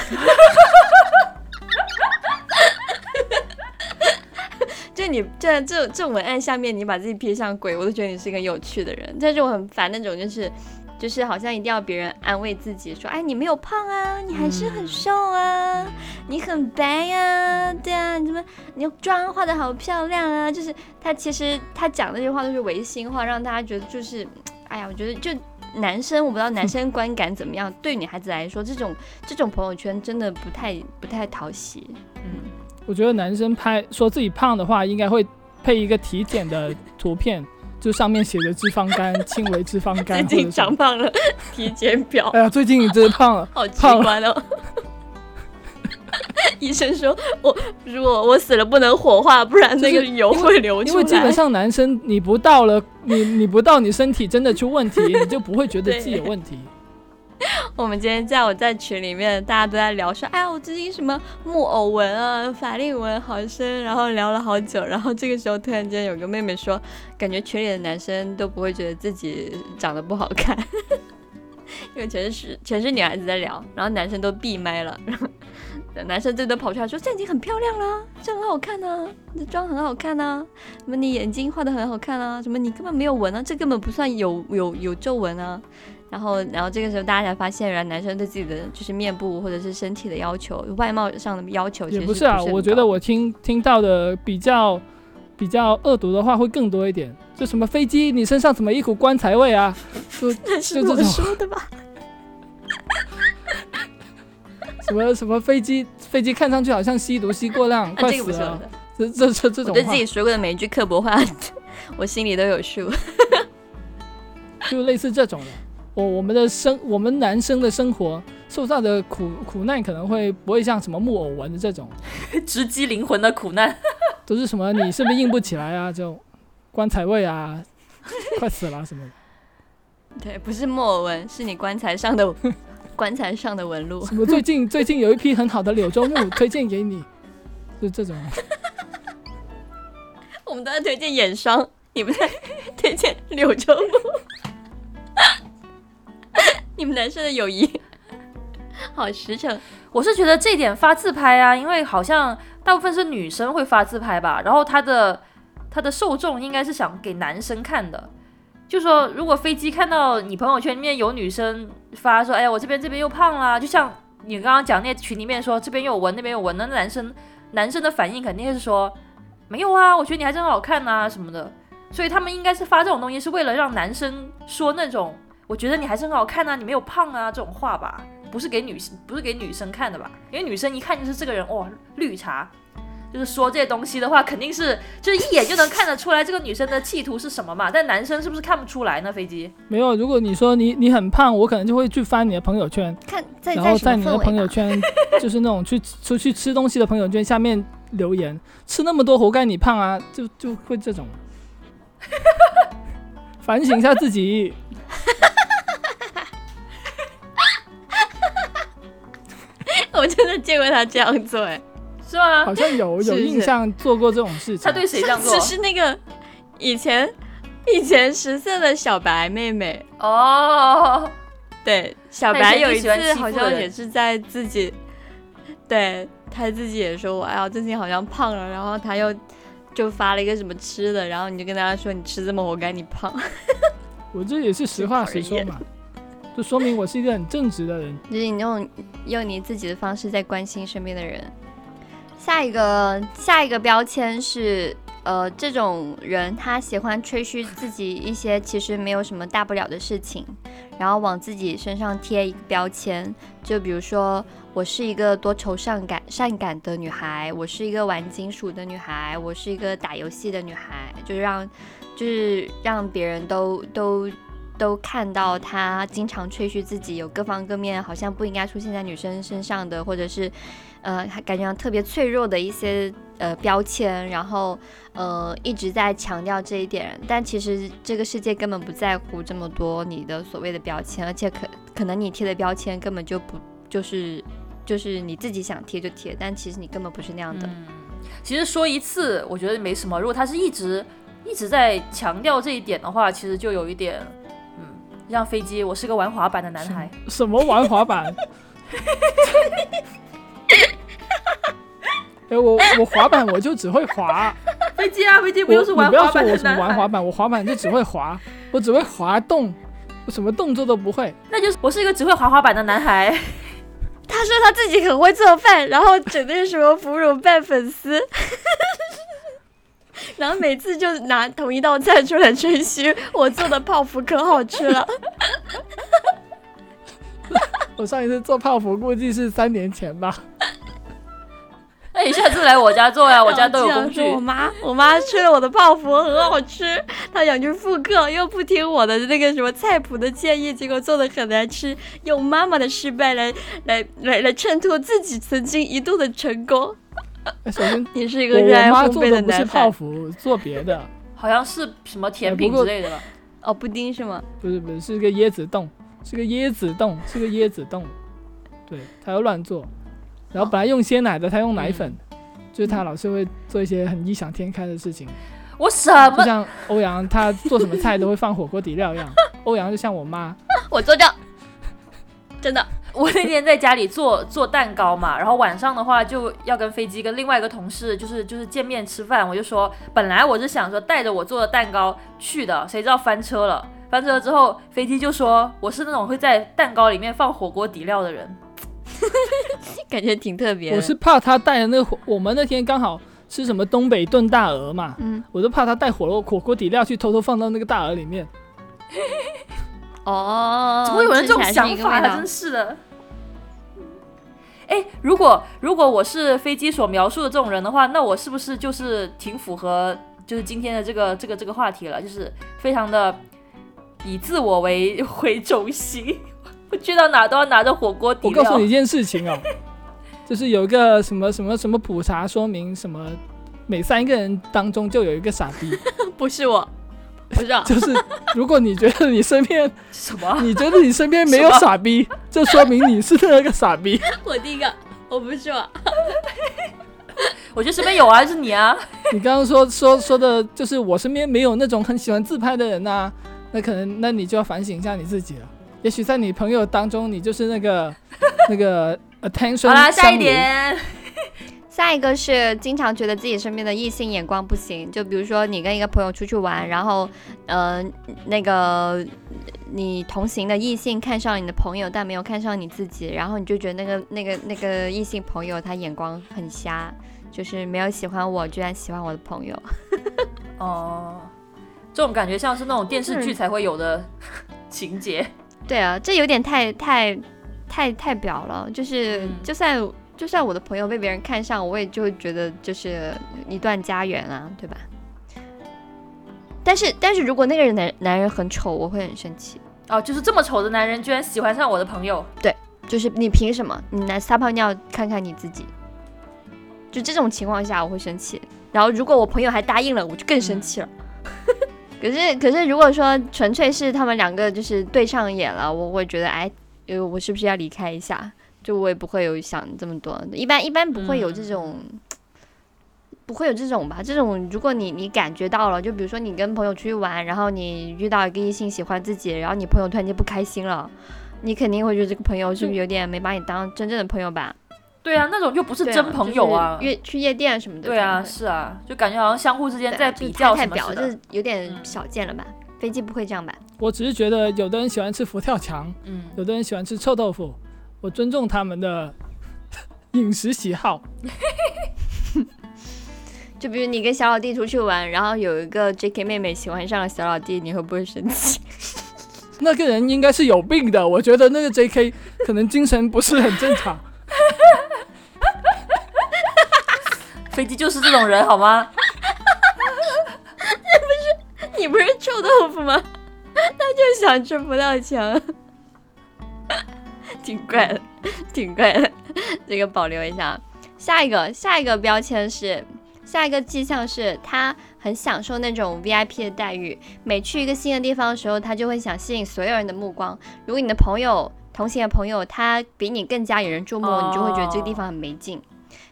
就你这这这文案下面，你把自己 P 上鬼，我都觉得你是一个有趣的人。但是我很烦那种，就是就是好像一定要别人安慰自己，说哎你没有胖啊，你还是很瘦啊，你很白呀，对啊，你怎么你妆化的好漂亮啊？就是他其实他讲那些话都是违心话，让大家觉得就是，哎呀，我觉得就男生我不知道男生观感怎么样，对女孩子来说，这种这种朋友圈真的不太不太讨喜，嗯。
我觉得男生拍说自己胖的话，应该会配一个体检的图片，(laughs) 就上面写着脂肪肝、轻微脂肪肝，(laughs)
最近长胖了，(laughs) 体检表。
哎呀，最近你真的胖了，
好奇怪哦。医生说我如果我死了不能火化，不然那个油会流出来。
因为基本上男生你不到了，你你不到你身体真的出问题，你就不会觉得自己有问题。(laughs)
我们今天在我在群里面，大家都在聊说，哎呀，我最近什么木偶纹啊、法令纹好深，然后聊了好久，然后这个时候突然间有个妹妹说，感觉群里的男生都不会觉得自己长得不好看，(laughs) 因为全是全是女孩子在聊，然后男生都闭麦了，然后男生最多跑出来说，这已经很漂亮了，这很好看呢，你的妆很好看呢，什么你眼睛画的很好看啊，什么你根本没有纹啊，这根本不算有有有皱纹啊。然后，然后这个时候大家才发现，原来男生对自己的就是面部或者是身体的要求、外貌上的要求，
也
不是
啊。我觉得我听听到的比较比较恶毒的话会更多一点。就什么飞机，你身上怎么一股棺材味啊？就 (laughs) 就这种
说的吧。(laughs)
什么什么飞机飞机看上去好像吸毒吸过量，快死了。这这这这种。我
对自己说过的每一句刻薄话，(laughs) 我心里都有数。
就类似这种的。我我们的生，我们男生的生活受到的苦苦难可能会不会像什么木偶纹的这种 (laughs)
直击灵魂的苦难，(laughs)
都是什么你是不是硬不起来啊？这种棺材位啊，快死了什么？
对，不是木偶纹，是你棺材上的棺材上的纹路。
什么最近最近有一批很好的柳州木，推荐给你，就这种。
我们都在推荐眼霜，你们在推荐柳州木。你们男生的友谊 (laughs) 好实诚。
我是觉得这点发自拍啊，因为好像大部分是女生会发自拍吧，然后他的他的受众应该是想给男生看的。就说如果飞机看到你朋友圈里面有女生发说，哎呀我这边这边又胖啦，就像你刚刚讲那群里面说这边有纹那边有纹，那男生男生的反应肯定是说没有啊，我觉得你还真好看呐什么的。所以他们应该是发这种东西是为了让男生说那种我觉得你还是很好看啊，你没有胖啊这种话吧，不是给女不是给女生看的吧？因为女生一看就是这个人哇绿茶。就是说这些东西的话，肯定是就是一眼就能看得出来这个女生的企图是什么嘛。但男生是不是看不出来呢？飞机
没有。如果你说你你很胖，我可能就会去翻你的朋友圈，
看，
然后在你的朋友圈，(laughs) 就是那种去出去吃东西的朋友圈下面留言，吃那么多活该你胖啊，就就会这种，(laughs) 反省一下自己。
我真的见过他这样做，哎。
是吗？
好像有 (laughs) 有印象做过这种事情。
他对谁这样做？
只是那个以前以前十岁的小白妹妹
哦。
对，小白有一次好像也是在自己，对他自己也说我哎呀最近好像胖了，然后他又就发了一个什么吃的，然后你就跟大家说你吃这么活该你胖。(laughs)
我这也是实话实说嘛，就说明我是一个很正直的人。
就是你用用你自己的方式在关心身边的人。下一个下一个标签是，呃，这种人他喜欢吹嘘自己一些其实没有什么大不了的事情，然后往自己身上贴一个标签，就比如说我是一个多愁善感善感的女孩，我是一个玩金属的女孩，我是一个打游戏的女孩，就让就是让别人都都都看到他经常吹嘘自己有各方各面好像不应该出现在女生身上的，或者是。呃，感觉上特别脆弱的一些呃标签，然后呃一直在强调这一点，但其实这个世界根本不在乎这么多你的所谓的标签，而且可可能你贴的标签根本就不就是就是你自己想贴就贴，但其实你根本不是那样的。
嗯，其实说一次我觉得没什么，如果他是一直一直在强调这一点的话，其实就有一点嗯，让飞机，我是个玩滑板的男孩，
什么玩滑板？(laughs) 哎，我我滑板我就只会滑，
飞机啊飞机不就是玩
滑板的？不要说我什么玩滑板，我滑板就只会滑，我只会滑动，我什么动作都不会。
那就是我是一个只会滑滑板的男孩。
他说他自己很会做饭，然后整天什么腐乳拌粉丝，然后每次就拿同一道菜出来吹嘘，我做的泡芙可好吃了。(laughs)
我上一次做泡芙估计是三年前吧。
那你下次来我家做呀，(laughs) 我家都有工具。
我妈，我妈吃了我的泡芙很好吃，她想去复刻，又不听我的那个什么菜谱的建议，结果做的很难吃，用妈妈的失败来来来来衬托自己曾经一度的成功。
首先，(laughs)
你是一个热爱烘焙
的男。不是泡芙，做别的，(laughs)
好像是什么甜品之类的吧？
哦，布丁是吗？
不是不是，是个椰子冻。是个椰子冻，是个椰子冻，对他又乱做，然后本来用鲜奶的，他用奶粉，就是他老是会做一些很异想天开的事情。
我什么？
就像欧阳，他做什么菜都会放火锅底料一样。(laughs) 欧阳就像我妈，
我做掉，真的。(laughs)
我那天在家里做做蛋糕嘛，然后晚上的话就要跟飞机跟另外一个同事就是就是见面吃饭，我就说本来我是想说带着我做的蛋糕去的，谁知道翻车了。翻车了之后，飞机就说我是那种会在蛋糕里面放火锅底料的人，(laughs)
感觉挺特别。
我是怕他带的那个火，我们那天刚好吃什么东北炖大鹅嘛，嗯，我就怕他带火锅火锅底料去偷偷放到那个大鹅里面。
哦，
怎么会有人这种想法？真是的。哎，如果如果我是飞机所描述的这种人的话，那我是不是就是挺符合就是今天的这个这个这个话题了？就是非常的。以自我为 (laughs) 为中心，(laughs) 我去到哪都要拿着火锅底
料。我告诉你一件事情哦，(laughs) 就是有一个什么什么什么普查说明，什么每三个人当中就有一个傻逼。
不是我，不是，(laughs)
就是如果你觉得你身边
什么？
你觉得你身边没有傻逼，就说明你是那个傻逼。(laughs)
我第一个，我不是。(laughs)
我觉得身边有啊，是你啊。
你刚刚说说说的就是我身边没有那种很喜欢自拍的人呐，那可能那你就要反省一下你自己了。也许在你朋友当中，你就是那个那个 attention。
好啦，下一点。
下一个是经常觉得自己身边的异性眼光不行，就比如说你跟一个朋友出去玩，然后，呃，那个你同行的异性看上你的朋友，但没有看上你自己，然后你就觉得那个那个那个异性朋友他眼光很瞎，就是没有喜欢我，居然喜欢我的朋友。(laughs)
哦，这种感觉像是那种电视剧才会有的 (laughs) 情节。
对啊，这有点太太太太表了，就是就算。就算我的朋友被别人看上，我也就会觉得就是一段家缘啊，对吧？但是，但是如果那个人男男人很丑，我会很生气。
哦，就是这么丑的男人居然喜欢上我的朋友？
对，就是你凭什么？你来撒泡尿看看你自己。就这种情况下，我会生气。然后，如果我朋友还答应了，我就更生气了。(laughs) 可是，可是如果说纯粹是他们两个就是对上眼了，我会觉得，哎，呃，我是不是要离开一下？就我也不会有想这么多，一般一般不会有这种，不会有这种吧？这种如果你你感觉到了，就比如说你跟朋友出去玩，然后你遇到一个异性喜欢自己，然后你朋友突然间不开心了，你肯定会觉得这个朋友是不是有点没把你当真正的朋友吧？
对啊，那种又不是真朋友啊，
约去夜店什么的。
对啊，是啊，就感觉好像相互之间在比较什么
的，这有点少见了吧？飞机不会这样吧？
我只是觉得有的人喜欢吃佛跳墙，嗯，有的人喜欢吃臭豆腐。我尊重他们的饮食喜好，(laughs)
就比如你跟小老弟出去玩，然后有一个 J.K. 妹妹喜欢上了小老弟，你会不会生气？(laughs)
那个人应该是有病的，我觉得那个 J.K. 可能精神不是很正常。(laughs)
飞机就是这种人，好吗？
不是你不是臭豆腐吗？他就想吃葡萄墙。挺怪的，挺怪的，(laughs) 这个保留一下。下一个，下一个标签是，下一个迹象是他很享受那种 VIP 的待遇。每去一个新的地方的时候，他就会想吸引所有人的目光。如果你的朋友同行的朋友他比你更加引人注目，你就会觉得这个地方很没劲。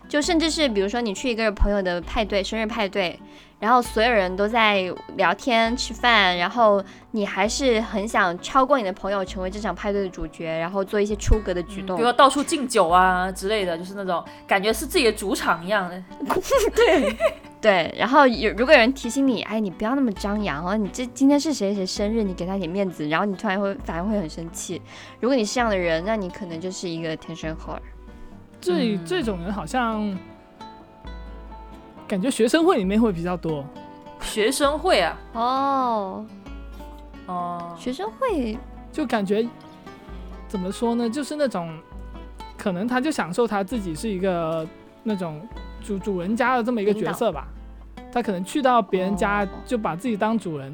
就甚至是比如说你去一个朋友的派对，生日派对。然后所有人都在聊天吃饭，然后你还是很想超过你的朋友，成为这场派对的主角，然后做一些出格的举动，
比如到处敬酒啊之类的，就是那种感觉是自己的主场一样的。(laughs)
对对，然后有如果有人提醒你，哎，你不要那么张扬哦，你这今天是谁谁生日，你给他点面子，然后你突然会反而会很生气。如果你是这样的人，那你可能就是一个天生猴儿。
这这种人好像。感觉学生会里面会比较多，
学生会啊，
哦，哦，学生会
就感觉怎么说呢？就是那种可能他就享受他自己是一个那种主主人家的这么一个角色吧，他可能去到别人家就把自己当主人，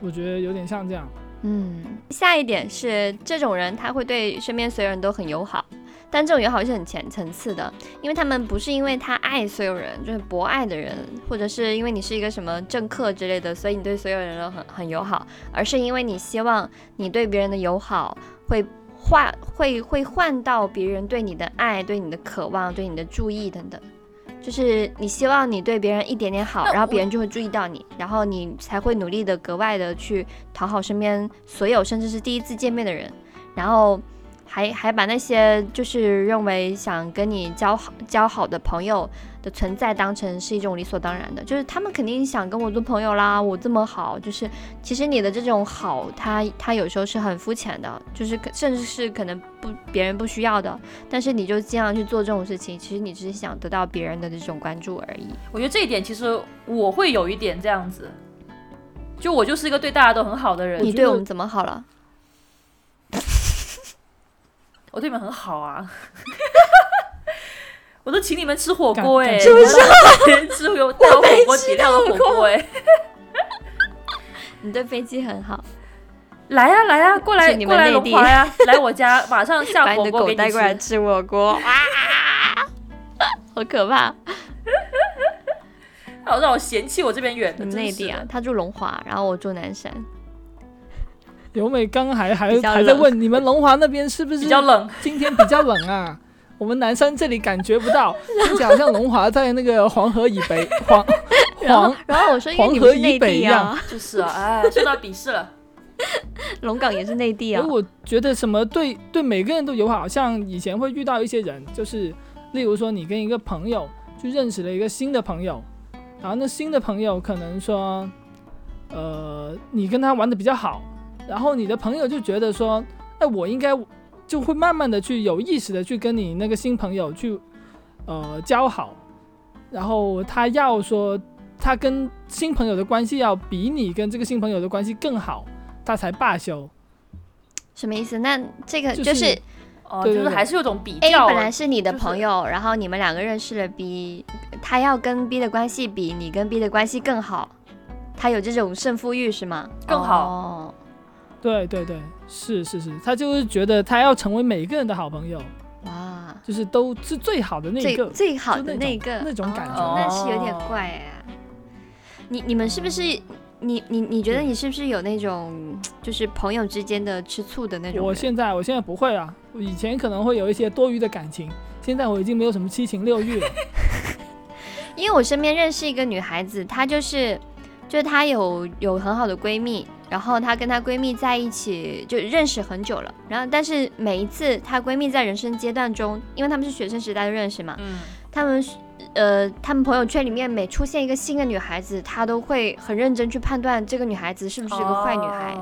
我觉得有点像这样。
嗯，下一点是这种人他会对身边所有人都很友好。但这种友好是很浅层次的，因为他们不是因为他爱所有人，就是博爱的人，或者是因为你是一个什么政客之类的，所以你对所有人都很很友好，而是因为你希望你对别人的友好会换会会换到别人对你的爱、对你的渴望、对你的注意等等，就是你希望你对别人一点点好，然后别人就会注意到你，然后你才会努力的格外的去讨好身边所有，甚至是第一次见面的人，然后。还还把那些就是认为想跟你交好交好的朋友的存在当成是一种理所当然的，就是他们肯定想跟我做朋友啦。我这么好，就是其实你的这种好，他他有时候是很肤浅的，就是甚至是可能不别人不需要的，但是你就经常去做这种事情，其实你只是想得到别人的这种关注而已。
我觉得这一点其实我会有一点这样子，就我就是一个对大家都很好的人。
你对我们怎么好了？
我对你们很好啊，(laughs) 我都请你们吃火锅哎，
是不是？
吃有带有火锅底料的火锅哎，(laughs)
你对飞机很好，
来呀来呀，过来过来龙华呀，来我家马上下 (laughs) 火锅给
你吃。吃火锅，啊好可怕！
让我让我嫌弃我这边远的。
内地啊，他住龙华，然后我住南山。
尤美刚还还还在问你们龙华那边是不是
比较冷？
今天比较冷啊。(laughs) 我们南山这里感觉不到，听起来好像龙华在那个黄河以北，(laughs) 黄黄，
然后我说
黄河以北一样，
就是啊，哎，受到鄙视了。(laughs)
龙岗也是内地啊。
我觉得什么对对每个人都友好，像以前会遇到一些人，就是例如说你跟一个朋友去认识了一个新的朋友，然后那新的朋友可能说，呃，你跟他玩的比较好，然后你的朋友就觉得说，哎，我应该。就会慢慢的去有意识的去跟你那个新朋友去，呃交好，然后他要说他跟新朋友的关系要比你跟这个新朋友的关系更好，他才罢休。
什么意思？那这个
就
是，
哦，就是还是有种比较。
A 本来是你的朋友，然后你们两个认识了 B，他要跟 B 的关系比你跟 B 的关系更好，他有这种胜负欲是吗？
更好。
对对对，是是是，他就是觉得他要成为每一个人的好朋友，哇，就是都是最好的那个，
最好的那个
那种感觉，
那是有点怪哎。你你们是不是你你你觉得你是不是有那种就是朋友之间的吃醋的那种？
我现在我现在不会啊，以前可能会有一些多余的感情，现在我已经没有什么七情六欲了。(laughs)
因为我身边认识一个女孩子，她就是就是她有有很好的闺蜜。然后她跟她闺蜜在一起就认识很久了，然后但是每一次她闺蜜在人生阶段中，因为他们是学生时代就认识嘛，嗯，他们呃他们朋友圈里面每出现一个新的女孩子，她都会很认真去判断这个女孩子是不是一个坏女孩，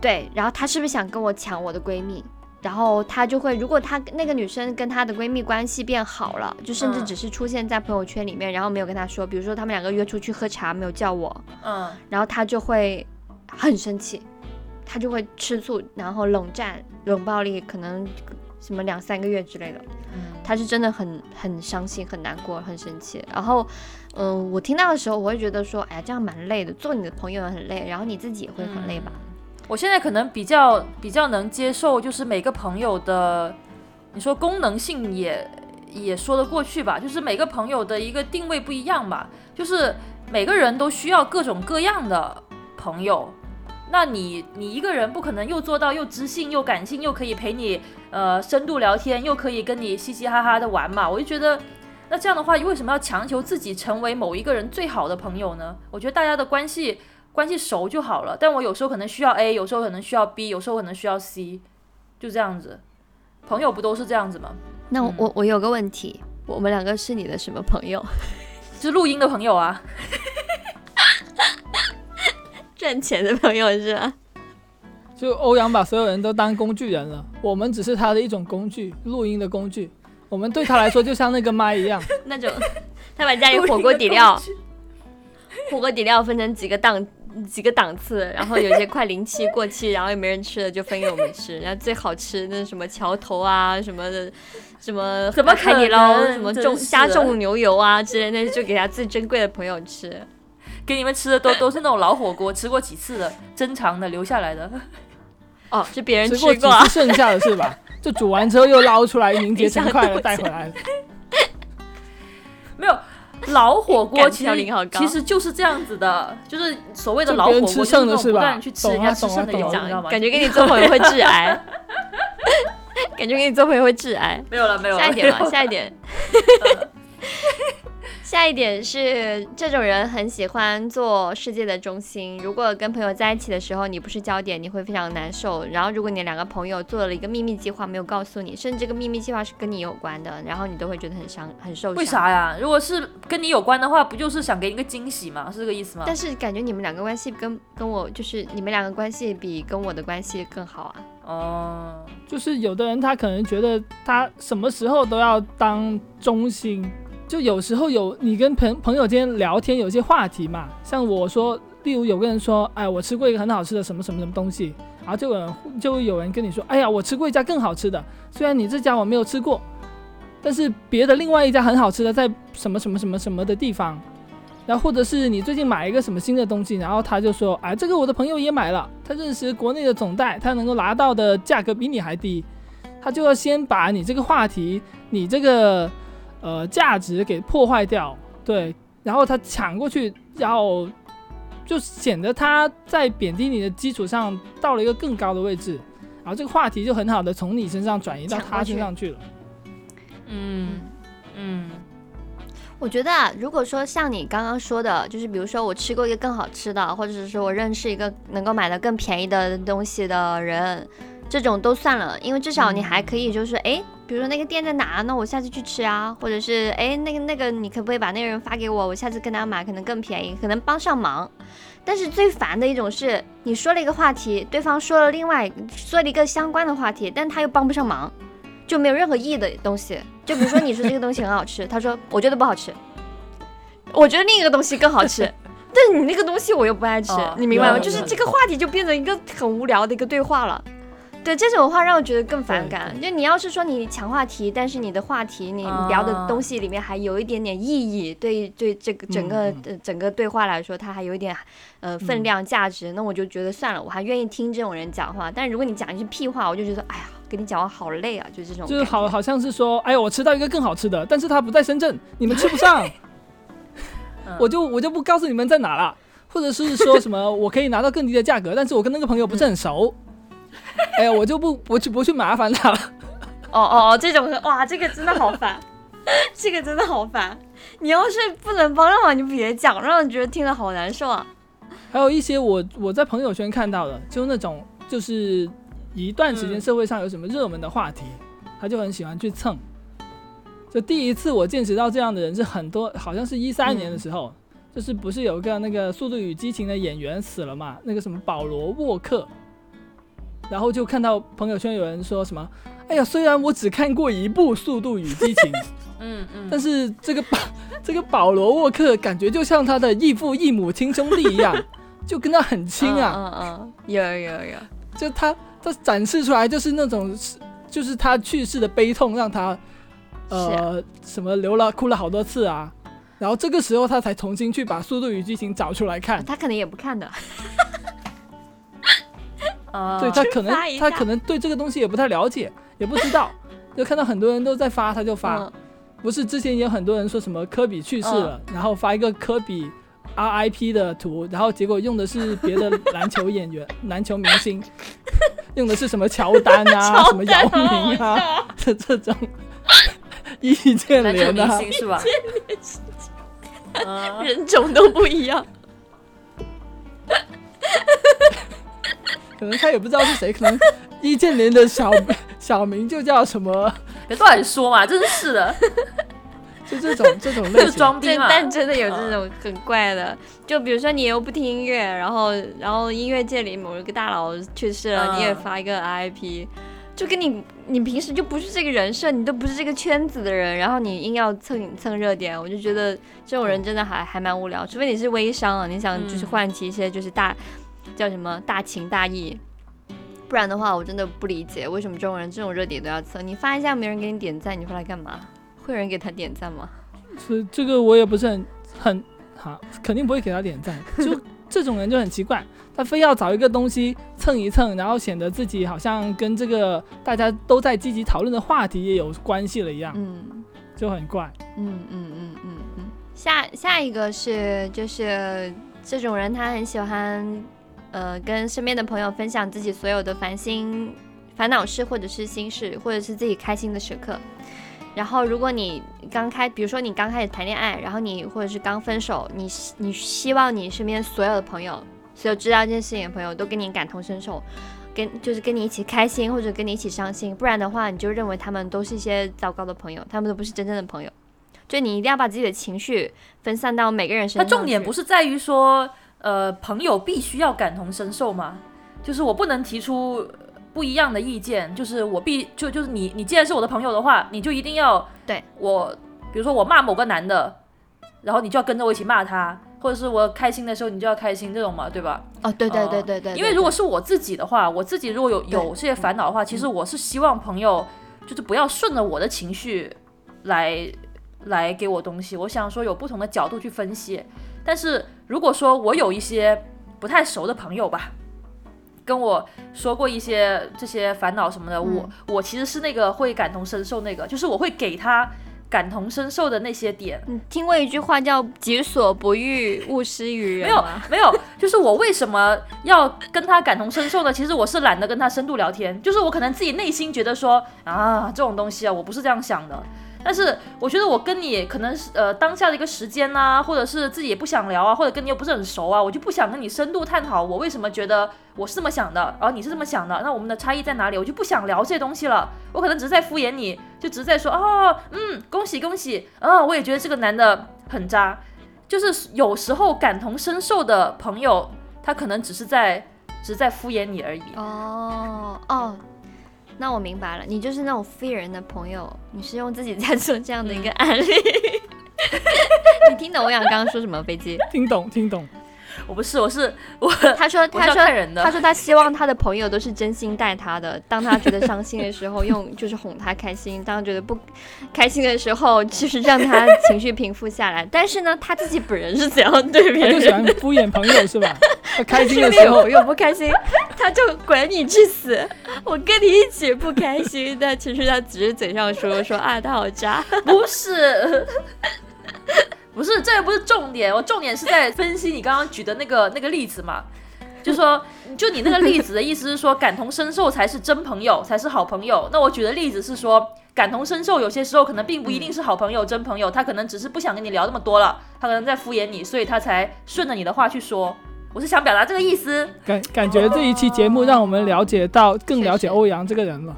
对，然后她是不是想跟我抢我的闺蜜，然后她就会如果她那个女生跟她的闺蜜关系变好了，就甚至只是出现在朋友圈里面，然后没有跟她说，比如说他们两个约出去喝茶没有叫我，嗯，然后她就会。很生气，他就会吃醋，然后冷战、冷暴力，可能什么两三个月之类的。嗯，他是真的很很伤心、很难过、很生气。然后，嗯，我听到的时候，我会觉得说，哎呀，这样蛮累的，做你的朋友很累，然后你自己也会很累吧。
我现在可能比较比较能接受，就是每个朋友的，你说功能性也也说得过去吧，就是每个朋友的一个定位不一样吧，就是每个人都需要各种各样的朋友。那你你一个人不可能又做到又知性又感性又可以陪你呃深度聊天又可以跟你嘻嘻哈哈的玩嘛？我就觉得，那这样的话为什么要强求自己成为某一个人最好的朋友呢？我觉得大家的关系关系熟就好了。但我有时候可能需要 A，有时候可能需要 B，有时候可能需要 C，就这样子。朋友不都是这样子吗？
那我我有个问题，我们两个是你的什么朋友？(laughs)
是录音的朋友啊。(laughs)
赚钱的朋友是吧？
就欧阳把所有人都当工具人了，我们只是他的一种工具，录音的工具。我们对他来说就像那个麦一样。(laughs)
那种，他把家里火锅底料，火锅底料分成几个档几个档次，然后有些快临期过期，(laughs) 然后也没人吃了，就分给我们吃。然后最好吃那什么桥头啊什么的，什么
什么
海底捞，什么重加重牛油啊之类，那就给他最珍贵的朋友吃。
给你们吃的都都是那种老火锅，吃过几次的，珍藏的留下来的。(laughs)
哦，是别人
吃过几次剩下的是吧？(laughs) 就煮完之后又捞出来凝结成块的带回来。
没有老火锅，其实其实就是这样子的，就是所谓的老火锅，
吃剩的是吧？
去吃人家吃剩的油，你知道吗？
感觉跟你做朋友会致癌。(laughs) 感觉跟你做朋友会致癌。
没有了，没有了。
下一点吧，下一点。(laughs) (laughs) 下一点是，这种人很喜欢做世界的中心。如果跟朋友在一起的时候，你不是焦点，你会非常难受。然后，如果你两个朋友做了一个秘密计划，没有告诉你，甚至这个秘密计划是跟你有关的，然后你都会觉得很伤、很受伤。
为啥呀？如果是跟你有关的话，不就是想给你个惊喜吗？是这个意思吗？
但是感觉你们两个关系跟跟我就是你们两个关系比跟我的关系更好啊。
哦，就是有的人他可能觉得他什么时候都要当中心。就有时候有你跟朋朋友间聊天，有些话题嘛，像我说，例如有个人说，哎，我吃过一个很好吃的什么什么什么东西，然后就有人就有人跟你说，哎呀，我吃过一家更好吃的，虽然你这家我没有吃过，但是别的另外一家很好吃的在什么什么什么什么的地方，然后或者是你最近买一个什么新的东西，然后他就说，哎，这个我的朋友也买了，他认识国内的总代，他能够拿到的价格比你还低，他就要先把你这个话题，你这个。呃，价值给破坏掉，对，然后他抢过去，然后就显得他在贬低你的基础上到了一个更高的位置，然后这个话题就很好的从你身上转移到他身上去了。
嗯嗯，
我觉得啊，如果说像你刚刚说的，就是比如说我吃过一个更好吃的，或者是说我认识一个能够买的更便宜的东西的人，这种都算了，因为至少你还可以就是哎。比如说那个店在哪？那我下次去吃啊，或者是哎，那个那个，你可不可以把那个人发给我？我下次跟他买，可能更便宜，可能帮上忙。但是最烦的一种是，你说了一个话题，对方说了另外说了一个相关的话题，但他又帮不上忙，就没有任何意义的东西。就比如说你说这个东西很好吃，他说我觉得不好吃，我觉得另一个东西更好吃，但你那个东西我又不爱吃，你明白吗？就是这个话题就变成一个很无聊的一个对话了。对这种话让我觉得更反感。就你要是说你抢话题，但是你的话题你聊的东西里面还有一点点意义，对对这个整个整个对话来说，它还有一点呃分量价值，那我就觉得算了，我还愿意听这种人讲话。但是如果你讲一句屁话，我就觉得哎呀，跟你讲话好累啊，就这种。
就是好好像是说，哎呀，我吃到一个更好吃的，但是他不在深圳，你们吃不上，(laughs) 我就我就不告诉你们在哪了，或者是说什么我可以拿到更低的价格，但是我跟那个朋友不是很熟。哎呀，我就不不去不去麻烦他了。哦
哦哦，这种哇，这个真的好烦，(laughs) 这个真的好烦。你要是不能帮的话，你就别讲，让人觉得听得好难受啊。
还有一些我我在朋友圈看到的，就那种就是一段时间社会上有什么热门的话题，他就很喜欢去蹭。就第一次我见识到这样的人是很多，好像是一三年的时候，就是不是有一个那个《速度与激情》的演员死了嘛？那个什么保罗沃克。然后就看到朋友圈有人说什么，哎呀，虽然我只看过一部《速度与激情》，(laughs) 嗯嗯，但是这个 (laughs) 保这个保罗沃克感觉就像他的异父异母亲兄弟一样，(laughs) 就跟他很亲啊，
嗯嗯，有有有，
就他他展示出来就是那种，就是他去世的悲痛让他，呃，什么流了哭了好多次啊，然后这个时候他才重新去把《速度与激情》找出来看，
他可能也不看的。
对他可能 (laughs) 他可能对这个东西也不太了解，也不知道，(laughs) 就看到很多人都在发，他就发。不是之前也有很多人说什么科比去世了，然后发一个科比 RIP 的图，然后结果用的是别的篮球演员、篮球明星，(laughs) 用的是什么乔丹啊、什么姚明啊这这种易建联
啊，是吧？
人种都不一样。
可能他也不知道是谁，可能易建联的小 (laughs) 小名就叫什么？(laughs)
别乱说嘛，真是的。(laughs)
就这种这种类型，
装逼嘛。
但真的有这种很怪的，就比如说你又不听音乐，然后然后音乐界里某一个大佬去世了，你也发一个 IP，就跟你你平时就不是这个人设，你都不是这个圈子的人，然后你硬要蹭蹭热点，我就觉得这种人真的还还蛮无聊。除非你是微商啊，你想就是唤起一些就是大。叫什么大情大义？不然的话，我真的不理解为什么中国人这种热点都要蹭。你发一下没人给你点赞，你发来干嘛？会有人给他点赞吗？
所以这个我也不是很很好，肯定不会给他点赞。(laughs) 就这种人就很奇怪，他非要找一个东西蹭一蹭，然后显得自己好像跟这个大家都在积极讨论的话题也有关系了一样。嗯，就很怪。
嗯嗯嗯嗯嗯。下下一个是就是这种人，他很喜欢。呃，跟身边的朋友分享自己所有的烦心、烦恼事，或者是心事，或者是自己开心的时刻。然后，如果你刚开，比如说你刚开始谈恋爱，然后你或者是刚分手，你你希望你身边所有的朋友，所有知道这件事情的朋友都跟你感同身受，跟就是跟你一起开心，或者跟你一起伤心。不然的话，你就认为他们都是一些糟糕的朋友，他们都不是真正的朋友。就你一定要把自己的情绪分散到每个人身上。
那重点不是在于说。呃，朋友必须要感同身受吗？就是我不能提出不一样的意见，就是我必就就是你你既然是我的朋友的话，你就一定要
对
我，比如说我骂某个男的，然后你就要跟着我一起骂他，或者是我开心的时候你就要开心这种嘛，对吧？
哦，对对对对对。
因为如果是我自己的话，我自己如果有有这些烦恼的话，其实我是希望朋友就是不要顺着我的情绪来来给我东西，我想说有不同的角度去分析。但是如果说我有一些不太熟的朋友吧，跟我说过一些这些烦恼什么的，我我其实是那个会感同身受那个，就是我会给他感同身受的那些点。
你听过一句话叫“己所不欲，勿施于人”
没有，没有，就是我为什么要跟他感同身受呢？其实我是懒得跟他深度聊天，就是我可能自己内心觉得说啊，这种东西啊，我不是这样想的。但是我觉得我跟你可能是呃当下的一个时间呐，或者是自己也不想聊啊，或者跟你又不是很熟啊，我就不想跟你深度探讨我为什么觉得我是这么想的，然后你是这么想的，那我们的差异在哪里？我就不想聊这些东西了。我可能只是在敷衍你，就只是在说哦，嗯，恭喜恭喜，啊，我也觉得这个男的很渣。就是有时候感同身受的朋友，他可能只是在只是在敷衍你而已。
哦哦。那我明白了，你就是那种飞人的朋友，你是用自己在做这样的一个案例。(laughs) 你听懂我想刚刚说什么？飞机？
听懂，听懂。
我不是，我是 (laughs) 我。
他说，他说，他说他希望他的朋友都是真心待他的。当他觉得伤心的时候，(laughs) 用就是哄他开心；当他觉得不开心的时候，就是让他情绪平复下来。但是呢，他自己本人是怎样对别人？
就喜欢敷衍朋友是吧？(laughs) 他开心的时候
又不开心，他就管你去死！我跟你一起不开心，但其实他只是嘴上说说啊，他好渣，
不是。不是，这也不是重点，我重点是在分析你刚刚举的那个那个例子嘛，就说，就你那个例子的意思是说，感同身受才是真朋友，才是好朋友。那我举的例子是说，感同身受有些时候可能并不一定是好朋友、真朋友，他可能只是不想跟你聊那么多了，他可能在敷衍你，所以他才顺着你的话去说。我是想表达这个意思。
感感觉这一期节目让我们了解到更了解欧阳这个人了，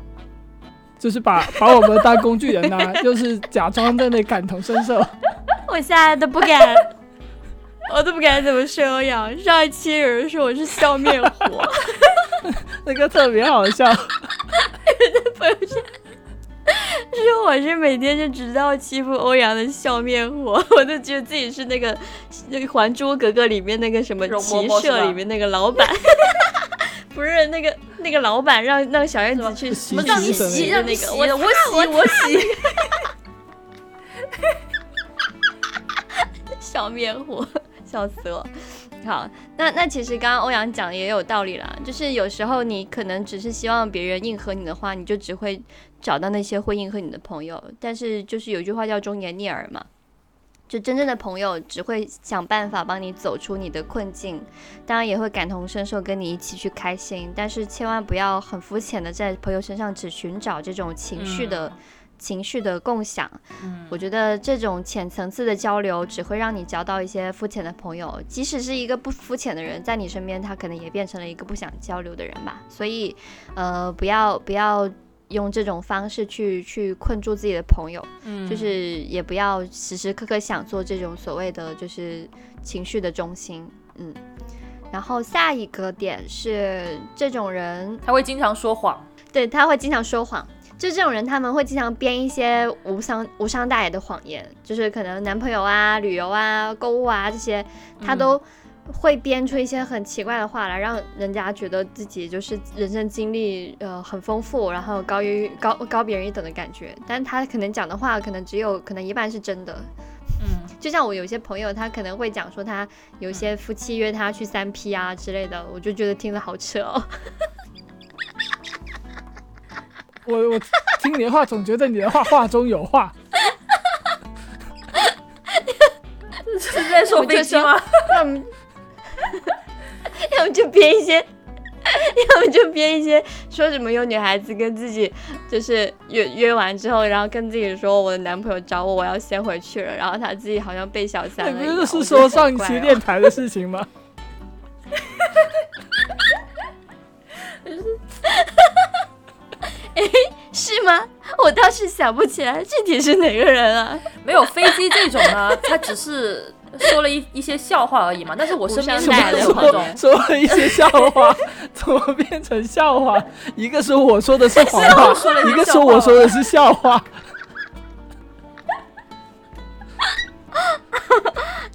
就是把把我们当工具人呐，(laughs) 就是假装在那感同身受。(laughs)
我现在都不敢，(laughs) 我都不敢怎么说欧阳。上一期有人说我是笑面虎，
那个特别好笑。
朋友圈说我是每天就知道欺负欧阳的笑面虎，我都觉得自己是那个那个《还珠格格》里面那个什么骑射里面那个老板，不是那个那个老板让让小燕子去
洗
洗
让
那个，
我我洗我洗。
笑 (laughs) 面虎，笑死我！好，那那其实刚刚欧阳讲的也有道理啦，就是有时候你可能只是希望别人应和你的话，你就只会找到那些会应和你的朋友。但是就是有句话叫忠言逆耳嘛，就真正的朋友只会想办法帮你走出你的困境，当然也会感同身受跟你一起去开心，但是千万不要很肤浅的在朋友身上只寻找这种情绪的。情绪的共享，嗯，我觉得这种浅层次的交流只会让你交到一些肤浅的朋友，即使是一个不肤浅的人，在你身边，他可能也变成了一个不想交流的人吧。所以，呃，不要不要用这种方式去去困住自己的朋友，嗯，就是也不要时时刻刻想做这种所谓的就是情绪的中心，嗯。然后下一个点是，这种人
他会经常说谎，
对他会经常说谎。就这种人，他们会经常编一些无伤无伤大雅的谎言，就是可能男朋友啊、旅游啊、购物啊这些，他都会编出一些很奇怪的话来，让人家觉得自己就是人生经历呃很丰富，然后高于高高别人一等的感觉。但他可能讲的话，可能只有可能一半是真的。嗯，就像我有些朋友，他可能会讲说他有些夫妻约他去三 P 啊之类的，我就觉得听着好扯哦。(laughs)
我我听你的话，总觉得你的话话中有话。(laughs)
是在说飞机吗？
要么，(laughs) 要么就编一些，(laughs) 要么就编一些，说什么有女孩子跟自己就是约约完之后，然后跟自己说我的男朋友找我，我要先回去了，然后他自己好像被小三了。(laughs)
不是是说上一期电台的事情吗？
哎，是吗？我倒是想不起来具体是哪个人啊。
没有飞机这种呢，他只是说了一一些笑话而已嘛。但是我身边
的
有那种
说了一些笑话，(laughs) 怎么变成笑话？一个说我说的是谎话，一个说我说的是笑话。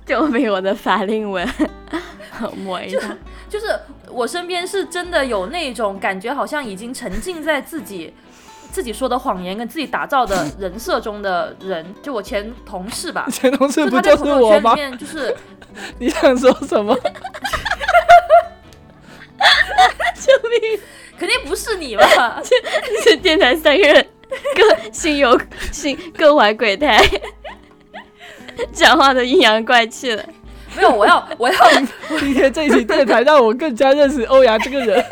救命！(laughs) 我的法令纹，(laughs) 抹一下。
就是我身边是真的有那种感觉，好像已经沉浸在自己自己说的谎言跟自己打造的人设中的人。就我前同事吧，(laughs)
前同事不
就是
我吗？
就是 (laughs)
你想说什么？(laughs)
救命！
肯定不是你吧？
这电台三个人各心有心各怀鬼胎，讲话都阴阳怪气的。
没有，我要我要
今天这一期电台让我更加认识欧阳这个人。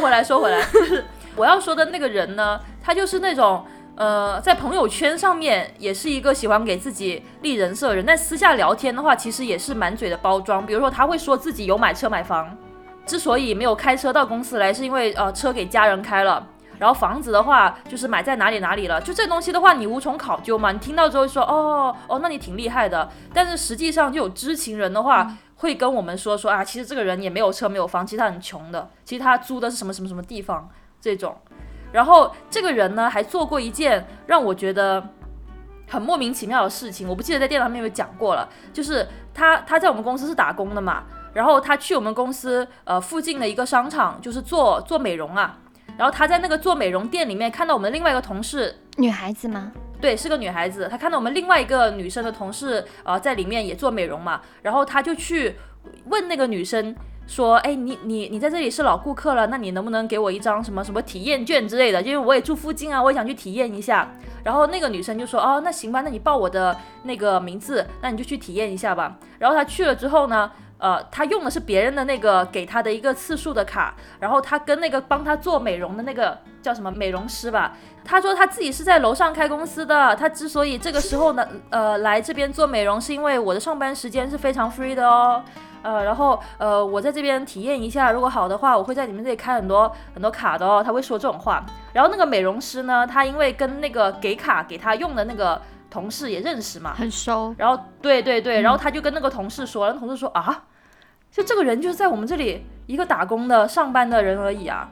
说回来，说回来，(laughs) 就是我要说的那个人呢，他就是那种呃，在朋友圈上面也是一个喜欢给自己立人设的人，但私下聊天的话，其实也是满嘴的包装。比如说，他会说自己有买车买房，之所以没有开车到公司来，是因为呃车给家人开了。然后房子的话，就是买在哪里哪里了。就这东西的话，你无从考究嘛。你听到之后说，哦哦，那你挺厉害的。但是实际上，就有知情人的话，会跟我们说说啊，其实这个人也没有车没有房，其实他很穷的。其实他租的是什么什么什么地方这种。然后这个人呢，还做过一件让我觉得很莫名其妙的事情。我不记得在电脑上面有没有讲过了，就是他他在我们公司是打工的嘛。然后他去我们公司呃附近的一个商场，就是做做美容啊。然后他在那个做美容店里面看到我们另外一个同事，
女孩子吗？
对，是个女孩子。她看到我们另外一个女生的同事，呃，在里面也做美容嘛。然后她就去问那个女生说：“哎，你你你在这里是老顾客了，那你能不能给我一张什么什么体验券之类的？因为我也住附近啊，我也想去体验一下。”然后那个女生就说：“哦，那行吧，那你报我的那个名字，那你就去体验一下吧。”然后她去了之后呢？呃，他用的是别人的那个给他的一个次数的卡，然后他跟那个帮他做美容的那个叫什么美容师吧，他说他自己是在楼上开公司的，他之所以这个时候呢，呃，来这边做美容，是因为我的上班时间是非常 free 的哦，呃，然后呃，我在这边体验一下，如果好的话，我会在你们这里开很多很多卡的哦，他会说这种话，然后那个美容师呢，他因为跟那个给卡给他用的那个同事也认识嘛，
很熟，
然后对对对，然后他就跟那个同事说，那同事说啊。就这个人就是在我们这里一个打工的上班的人而已啊，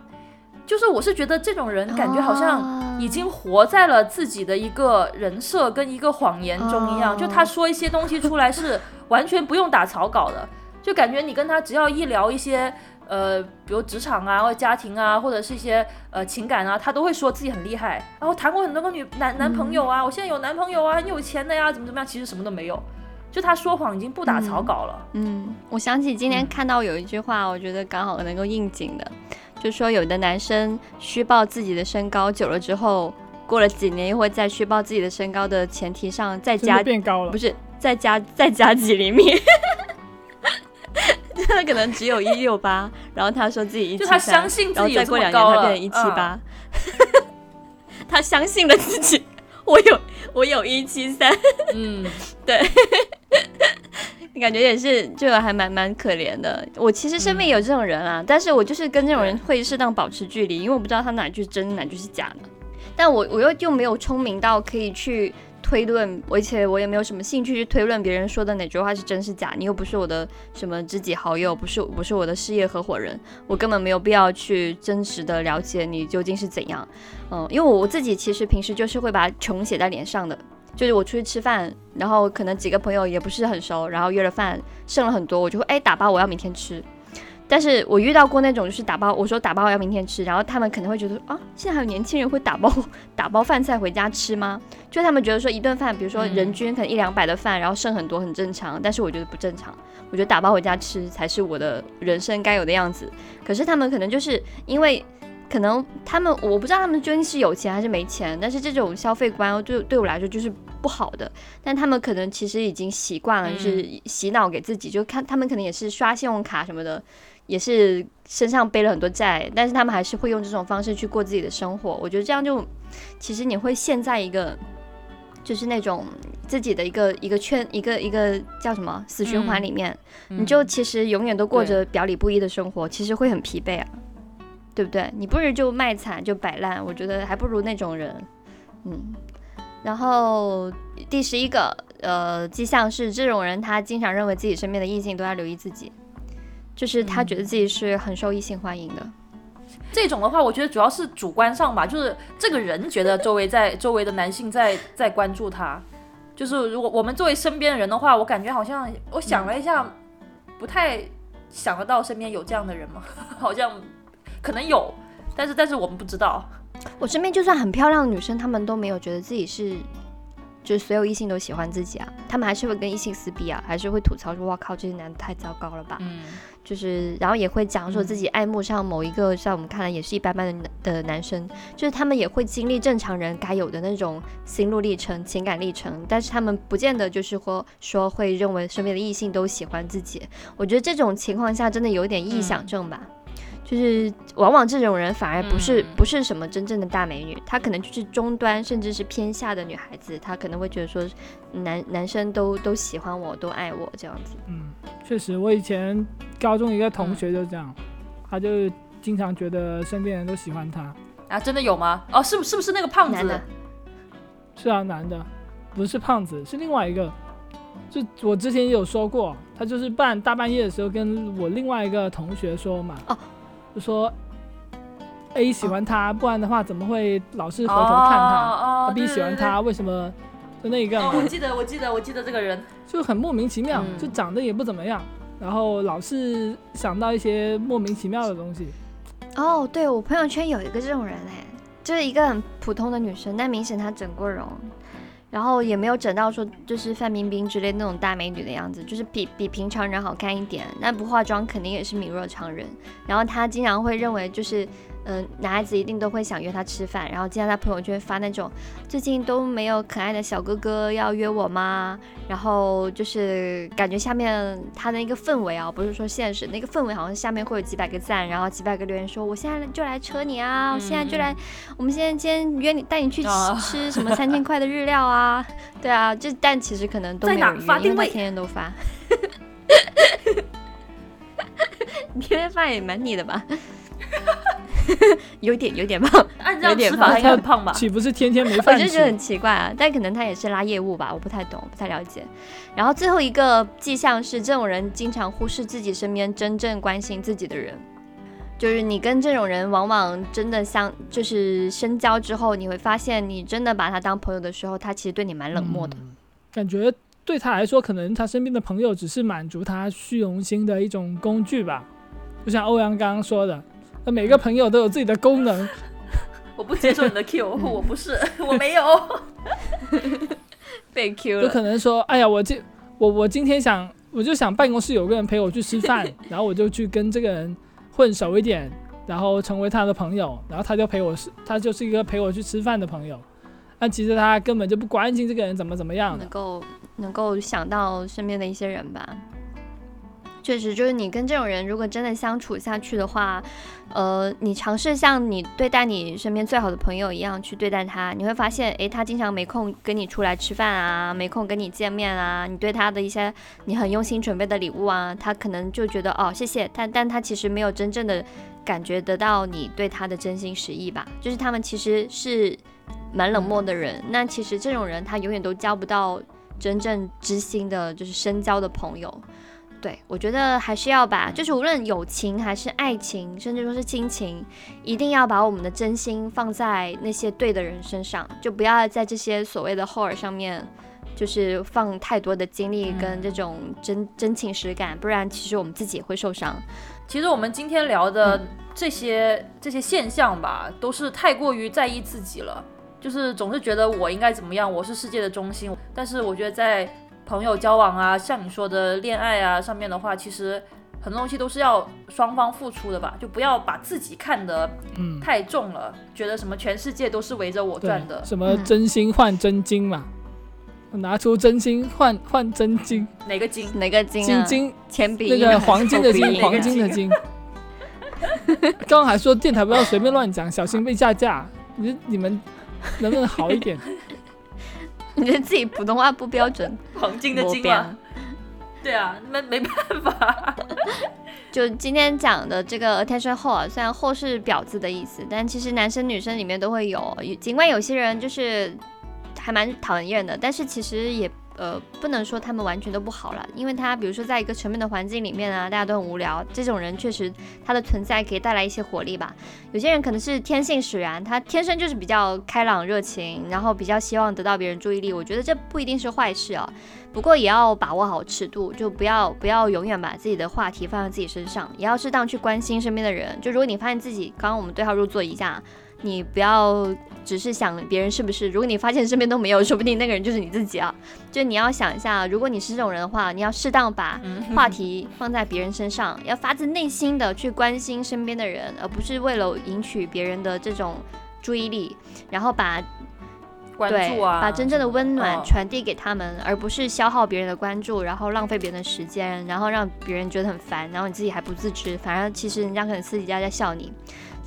就是我是觉得这种人感觉好像已经活在了自己的一个人设跟一个谎言中一样，就他说一些东西出来是完全不用打草稿的，就感觉你跟他只要一聊一些呃，比如职场啊或者家庭啊或者是一些呃情感啊，他都会说自己很厉害，然后谈过很多个女男男朋友啊，我现在有男朋友啊，很有钱的呀，怎么怎么样，其实什么都没有。就他说谎已经不打草稿了。
嗯，我想起今天看到有一句话，我觉得刚好能够应景的，就说有的男生虚报自己的身高，久了之后，过了几年又会在虚报自己的身高的前提上再加
变高了，
不是再加再加几厘米，(laughs) 他可能只有一六八，然后他说自己一七三，然后再过两年他变成一七八，(laughs) 他相信了自己，我有我有一七三，嗯，(laughs) 对。(laughs) 感觉也是，就还蛮蛮可怜的。我其实身边有这种人啊，但是我就是跟这种人会适当保持距离，因为我不知道他哪句是真，哪句是假的。但我我又又没有聪明到可以去推论，而且我也没有什么兴趣去推论别人说的哪句话是真是假。你又不是我的什么知己好友，不是不是我的事业合伙人，我根本没有必要去真实的了解你究竟是怎样。嗯，因为我自己其实平时就是会把穷写在脸上的。就是我出去吃饭，然后可能几个朋友也不是很熟，然后约了饭剩了很多，我就会哎打包我要明天吃。但是我遇到过那种就是打包，我说打包我要明天吃，然后他们可能会觉得啊，现在还有年轻人会打包 (laughs) 打包饭菜回家吃吗？就他们觉得说一顿饭，比如说人均可能一两百的饭，然后剩很多很正常，但是我觉得不正常，我觉得打包回家吃才是我的人生该有的样子。可是他们可能就是因为。可能他们我不知道他们究竟是有钱还是没钱，但是这种消费观对对我来说就是不好的。但他们可能其实已经习惯了，就是洗脑给自己，就看他们可能也是刷信用卡什么的，也是身上背了很多债，但是他们还是会用这种方式去过自己的生活。我觉得这样就其实你会陷在一个就是那种自己的一个一个圈一个一个叫什么死循环里面，你就其实永远都过着表里不一的生活，其实会很疲惫啊。对不对？你不如就卖惨就摆烂，我觉得还不如那种人，嗯。然后第十一个呃迹象是，这种人他经常认为自己身边的异性都要留意自己，就是他觉得自己是很受异性欢迎的。
这种的话，我觉得主要是主观上吧，就是这个人觉得周围在周围的男性在在关注他。就是如果我们作为身边的人的话，我感觉好像我想了一下，不太想得到身边有这样的人吗？(laughs) 好像。可能有，但是但是我们不知道。
我身边就算很漂亮的女生，她们都没有觉得自己是，就是所有异性都喜欢自己啊，她们还是会跟异性撕逼啊，还是会吐槽说哇靠，这些男的太糟糕了吧。
嗯，
就是然后也会讲说自己爱慕上某一个在我们看来也是一般般的的男生，就是他们也会经历正常人该有的那种心路历程、情感历程，但是他们不见得就是说说会认为身边的异性都喜欢自己。我觉得这种情况下真的有点臆想症吧。就是往往这种人反而不是不是什么真正的大美女，她可能就是中端甚至是偏下的女孩子，她可能会觉得说男男生都都喜欢我，都爱我这样子。
嗯，确实，我以前高中一个同学就这样，他就经常觉得身边人都喜欢他
啊，真的有吗？哦，是不是不是那个胖子？
是啊，男的，不是胖子，是另外一个。就我之前也有说过，他就是半大半夜的时候跟我另外一个同学说嘛。哦。就说 A 喜欢他，不然的话怎么会老是回头看他？B 喜欢他，为什么就那一个？
我记得，我记得，我记得这个人
就很莫名其妙，就长得也不怎么样，然后老是想到一些莫名其妙的东西。
哦，对我朋友圈有一个这种人哎，就是一个很普通的女生，但明显她整过容。然后也没有整到说就是范冰冰之类那种大美女的样子，就是比比平常人好看一点。那不化妆肯定也是米若常人。然后她经常会认为就是。嗯，男孩子一定都会想约她吃饭，然后经常在朋友圈发那种最近都没有可爱的小哥哥要约我吗？然后就是感觉下面他的一个氛围啊，不是说现实，那个氛围好像下面会有几百个赞，然后几百个留言说我现在就来车你啊，我现在就来，我们现在今天约你带你去吃什么三千块的日料啊？对啊，就但其实可能都没有约，因为天天都发，(laughs) 你 (laughs) 天天发也蛮腻的吧？(laughs) (laughs) 有点有点胖，
按照吃法应该很胖吧？(laughs)
岂不是天天没饭
吃？我就觉得很奇怪啊，但可能他也是拉业务吧，我不太懂，不太了解。然后最后一个迹象是，这种人经常忽视自己身边真正关心自己的人。就是你跟这种人，往往真的像就是深交之后，你会发现，你真的把他当朋友的时候，他其实对你蛮冷漠的。
感觉对他来说，可能他身边的朋友只是满足他虚荣心的一种工具吧。就像欧阳刚刚说的。每个朋友都有自己的功能，(laughs)
我不接受你的 Q，我不是，我没有 (laughs)
被 Q
了。有可能说，哎呀，我今我我今天想，我就想办公室有个人陪我去吃饭，(laughs) 然后我就去跟这个人混熟一点，然后成为他的朋友，然后他就陪我是，他就是一个陪我去吃饭的朋友。那其实他根本就不关心这个人怎么怎么样，
能够能够想到身边的一些人吧。确实，就是你跟这种人如果真的相处下去的话，呃，你尝试像你对待你身边最好的朋友一样去对待他，你会发现，诶，他经常没空跟你出来吃饭啊，没空跟你见面啊，你对他的一些你很用心准备的礼物啊，他可能就觉得哦谢谢，但但他其实没有真正的感觉得到你对他的真心实意吧，就是他们其实是蛮冷漠的人，那其实这种人他永远都交不到真正知心的，就是深交的朋友。对，我觉得还是要把，就是无论友情还是爱情，甚至说是亲情，一定要把我们的真心放在那些对的人身上，就不要在这些所谓的后儿上面，就是放太多的精力跟这种真真情实感，不然其实我们自己也会受伤。
其实我们今天聊的这些这些现象吧，都是太过于在意自己了，就是总是觉得我应该怎么样，我是世界的中心。但是我觉得在朋友交往啊，像你说的恋爱啊，上面的话，其实很多东西都是要双方付出的吧，就不要把自己看得太重了，觉得什么全世界都是围着我转的，
什么真心换真金嘛，拿出真心换换真金，
哪个金？
哪个金？
金金
铅笔，
那个 (laughs) 黄金的金，黄金的金。刚刚还说电台不要随便乱讲，小心被下架。你你们能不能好一点？
你觉得自己普通话不标准？(laughs)
黄金的金啊，对啊，没没办法。(laughs)
就今天讲的这个 attention whore 啊，虽然 whore 是婊子的意思，但其实男生女生里面都会有。尽管有些人就是还蛮讨人厌的，但是其实也。呃，不能说他们完全都不好了，因为他比如说在一个沉闷的环境里面啊，大家都很无聊，这种人确实他的存在可以带来一些活力吧。有些人可能是天性使然，他天生就是比较开朗热情，然后比较希望得到别人注意力。我觉得这不一定是坏事啊，不过也要把握好尺度，就不要不要永远把自己的话题放在自己身上，也要适当去关心身边的人。就如果你发现自己刚刚我们对号入座一下。你不要只是想别人是不是，如果你发现身边都没有，说不定那个人就是你自己啊。就你要想一下，如果你是这种人的话，你要适当把话题放在别人身上，要发自内心的去关心身边的人，而不是为了赢取别人的这种注意力，然后把。
对，
把真正的温暖传递给他们，而不是消耗别人的关注，然后浪费别人的时间，然后让别人觉得很烦，然后你自己还不自知，反而其实人家可能私底下在笑你。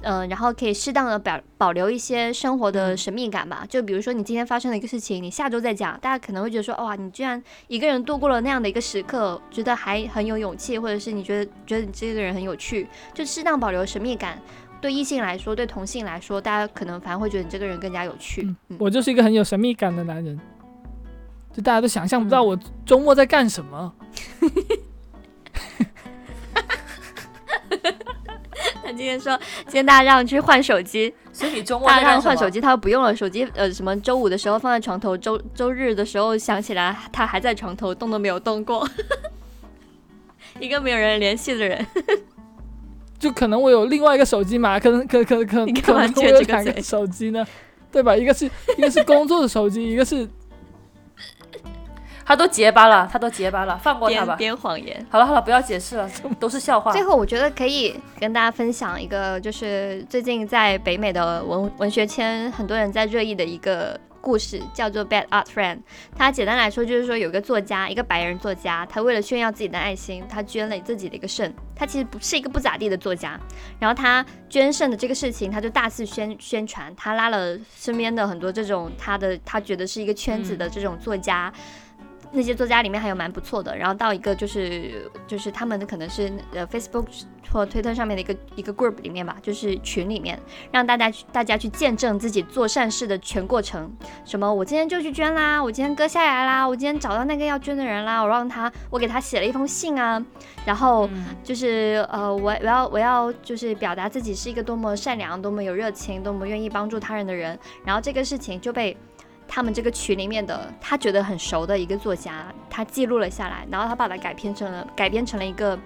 嗯，然后可以适当的保保留一些生活的神秘感吧。就比如说你今天发生了一个事情，你下周再讲，大家可能会觉得说，哇，你居然一个人度过了那样的一个时刻，觉得还很有勇气，或者是你觉得觉得你这个人很有趣，就适当保留神秘感。对异性来说，对同性来说，大家可能反而会觉得你这个人更加有趣。
我就是一个很有神秘感的男人，就大家都想象不到我周末在干什么。(laughs)
他今天说，今天大家让去换手机，
所以你周末
大家让换手机，他说不用了，手机呃什么周五的时候放在床头，周周日的时候想起来他还在床头，动都没有动过，(laughs) 一个没有人联系的人。
就可能我有另外一个手机嘛，可能可可可可能我有两个手机呢，对吧？一个是一个是工作的手机，一个是
他都结巴了，他都结巴了，放过他吧。
编谎言。
好了好了，不要解释了，(laughs) 都是笑话。
最后，我觉得可以跟大家分享一个，就是最近在北美的文文学圈，很多人在热议的一个。故事叫做《Bad Art Friend》，它简单来说就是说有个作家，一个白人作家，他为了炫耀自己的爱心，他捐了自己的一个肾。他其实不是一个不咋地的作家，然后他捐肾的这个事情，他就大肆宣宣传，他拉了身边的很多这种他的他觉得是一个圈子的这种作家。那些作家里面还有蛮不错的，然后到一个就是就是他们的可能是呃 Facebook 或推特上面的一个一个 group 里面吧，就是群里面，让大家去大家去见证自己做善事的全过程。什么我今天就去捐啦，我今天割下来啦，我今天找到那个要捐的人啦，我让他我给他写了一封信啊，然后就是呃我我要我要就是表达自己是一个多么善良、多么有热情、多么愿意帮助他人的人，然后这个事情就被。他们这个群里面的，他觉得很熟的一个作家，他记录了下来，然后他把它改编成了改编成了一个，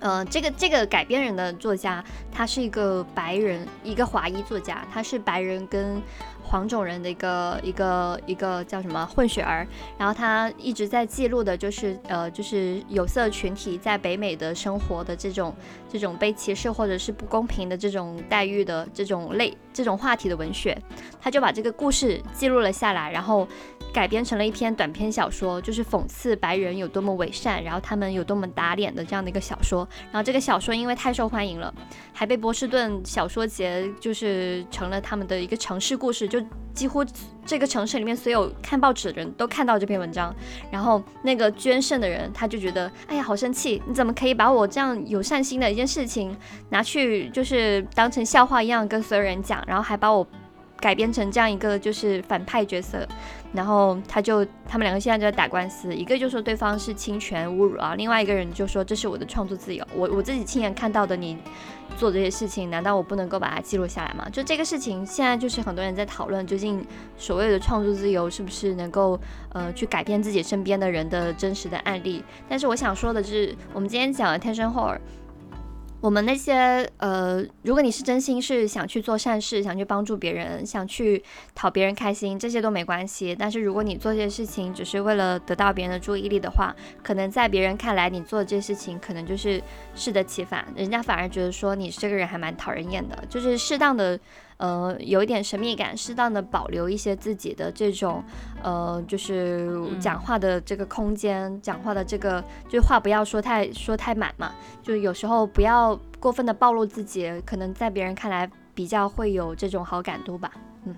呃，这个这个改编人的作家，他是一个白人，一个华裔作家，他是白人跟。黄种人的一个一个一个叫什么混血儿，然后他一直在记录的就是呃就是有色群体在北美的生活的这种这种被歧视或者是不公平的这种待遇的这种类这种话题的文学，他就把这个故事记录了下来，然后。改编成了一篇短篇小说，就是讽刺白人有多么伪善，然后他们有多么打脸的这样的一个小说。然后这个小说因为太受欢迎了，还被波士顿小说节就是成了他们的一个城市故事，就几乎这个城市里面所有看报纸的人都看到这篇文章。然后那个捐肾的人他就觉得，哎呀，好生气！你怎么可以把我这样有善心的一件事情拿去就是当成笑话一样跟所有人讲，然后还把我改编成这样一个就是反派角色。然后他就，他们两个现在就在打官司，一个就说对方是侵权侮辱啊，另外一个人就说这是我的创作自由，我我自己亲眼看到的，你做这些事情，难道我不能够把它记录下来吗？就这个事情，现在就是很多人在讨论，究竟所谓的创作自由是不是能够呃去改变自己身边的人的真实的案例？但是我想说的是，我们今天讲的天生后尔。我们那些呃，如果你是真心是想去做善事，想去帮助别人，想去讨别人开心，这些都没关系。但是如果你做这些事情只是为了得到别人的注意力的话，可能在别人看来，你做这些事情可能就是适得其反，人家反而觉得说你这个人还蛮讨人厌的，就是适当的。呃，有一点神秘感，适当的保留一些自己的这种，呃，就是讲话的这个空间，讲话的这个，就是话不要说太说太满嘛，就有时候不要过分的暴露自己，可能在别人看来比较会有这种好感度吧。嗯，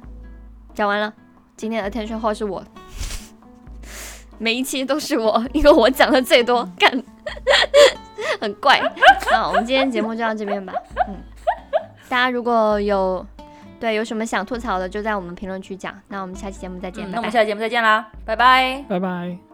讲完了，今天的天生话是我，每一期都是我，因为我讲的最多，干，(laughs) 很怪。那我们今天节目就到这边吧。嗯，大家如果有。对，有什么想吐槽的，就在我们评论区讲。那我们下期节目再见。
那我们下期节目再见啦，拜拜，
拜拜。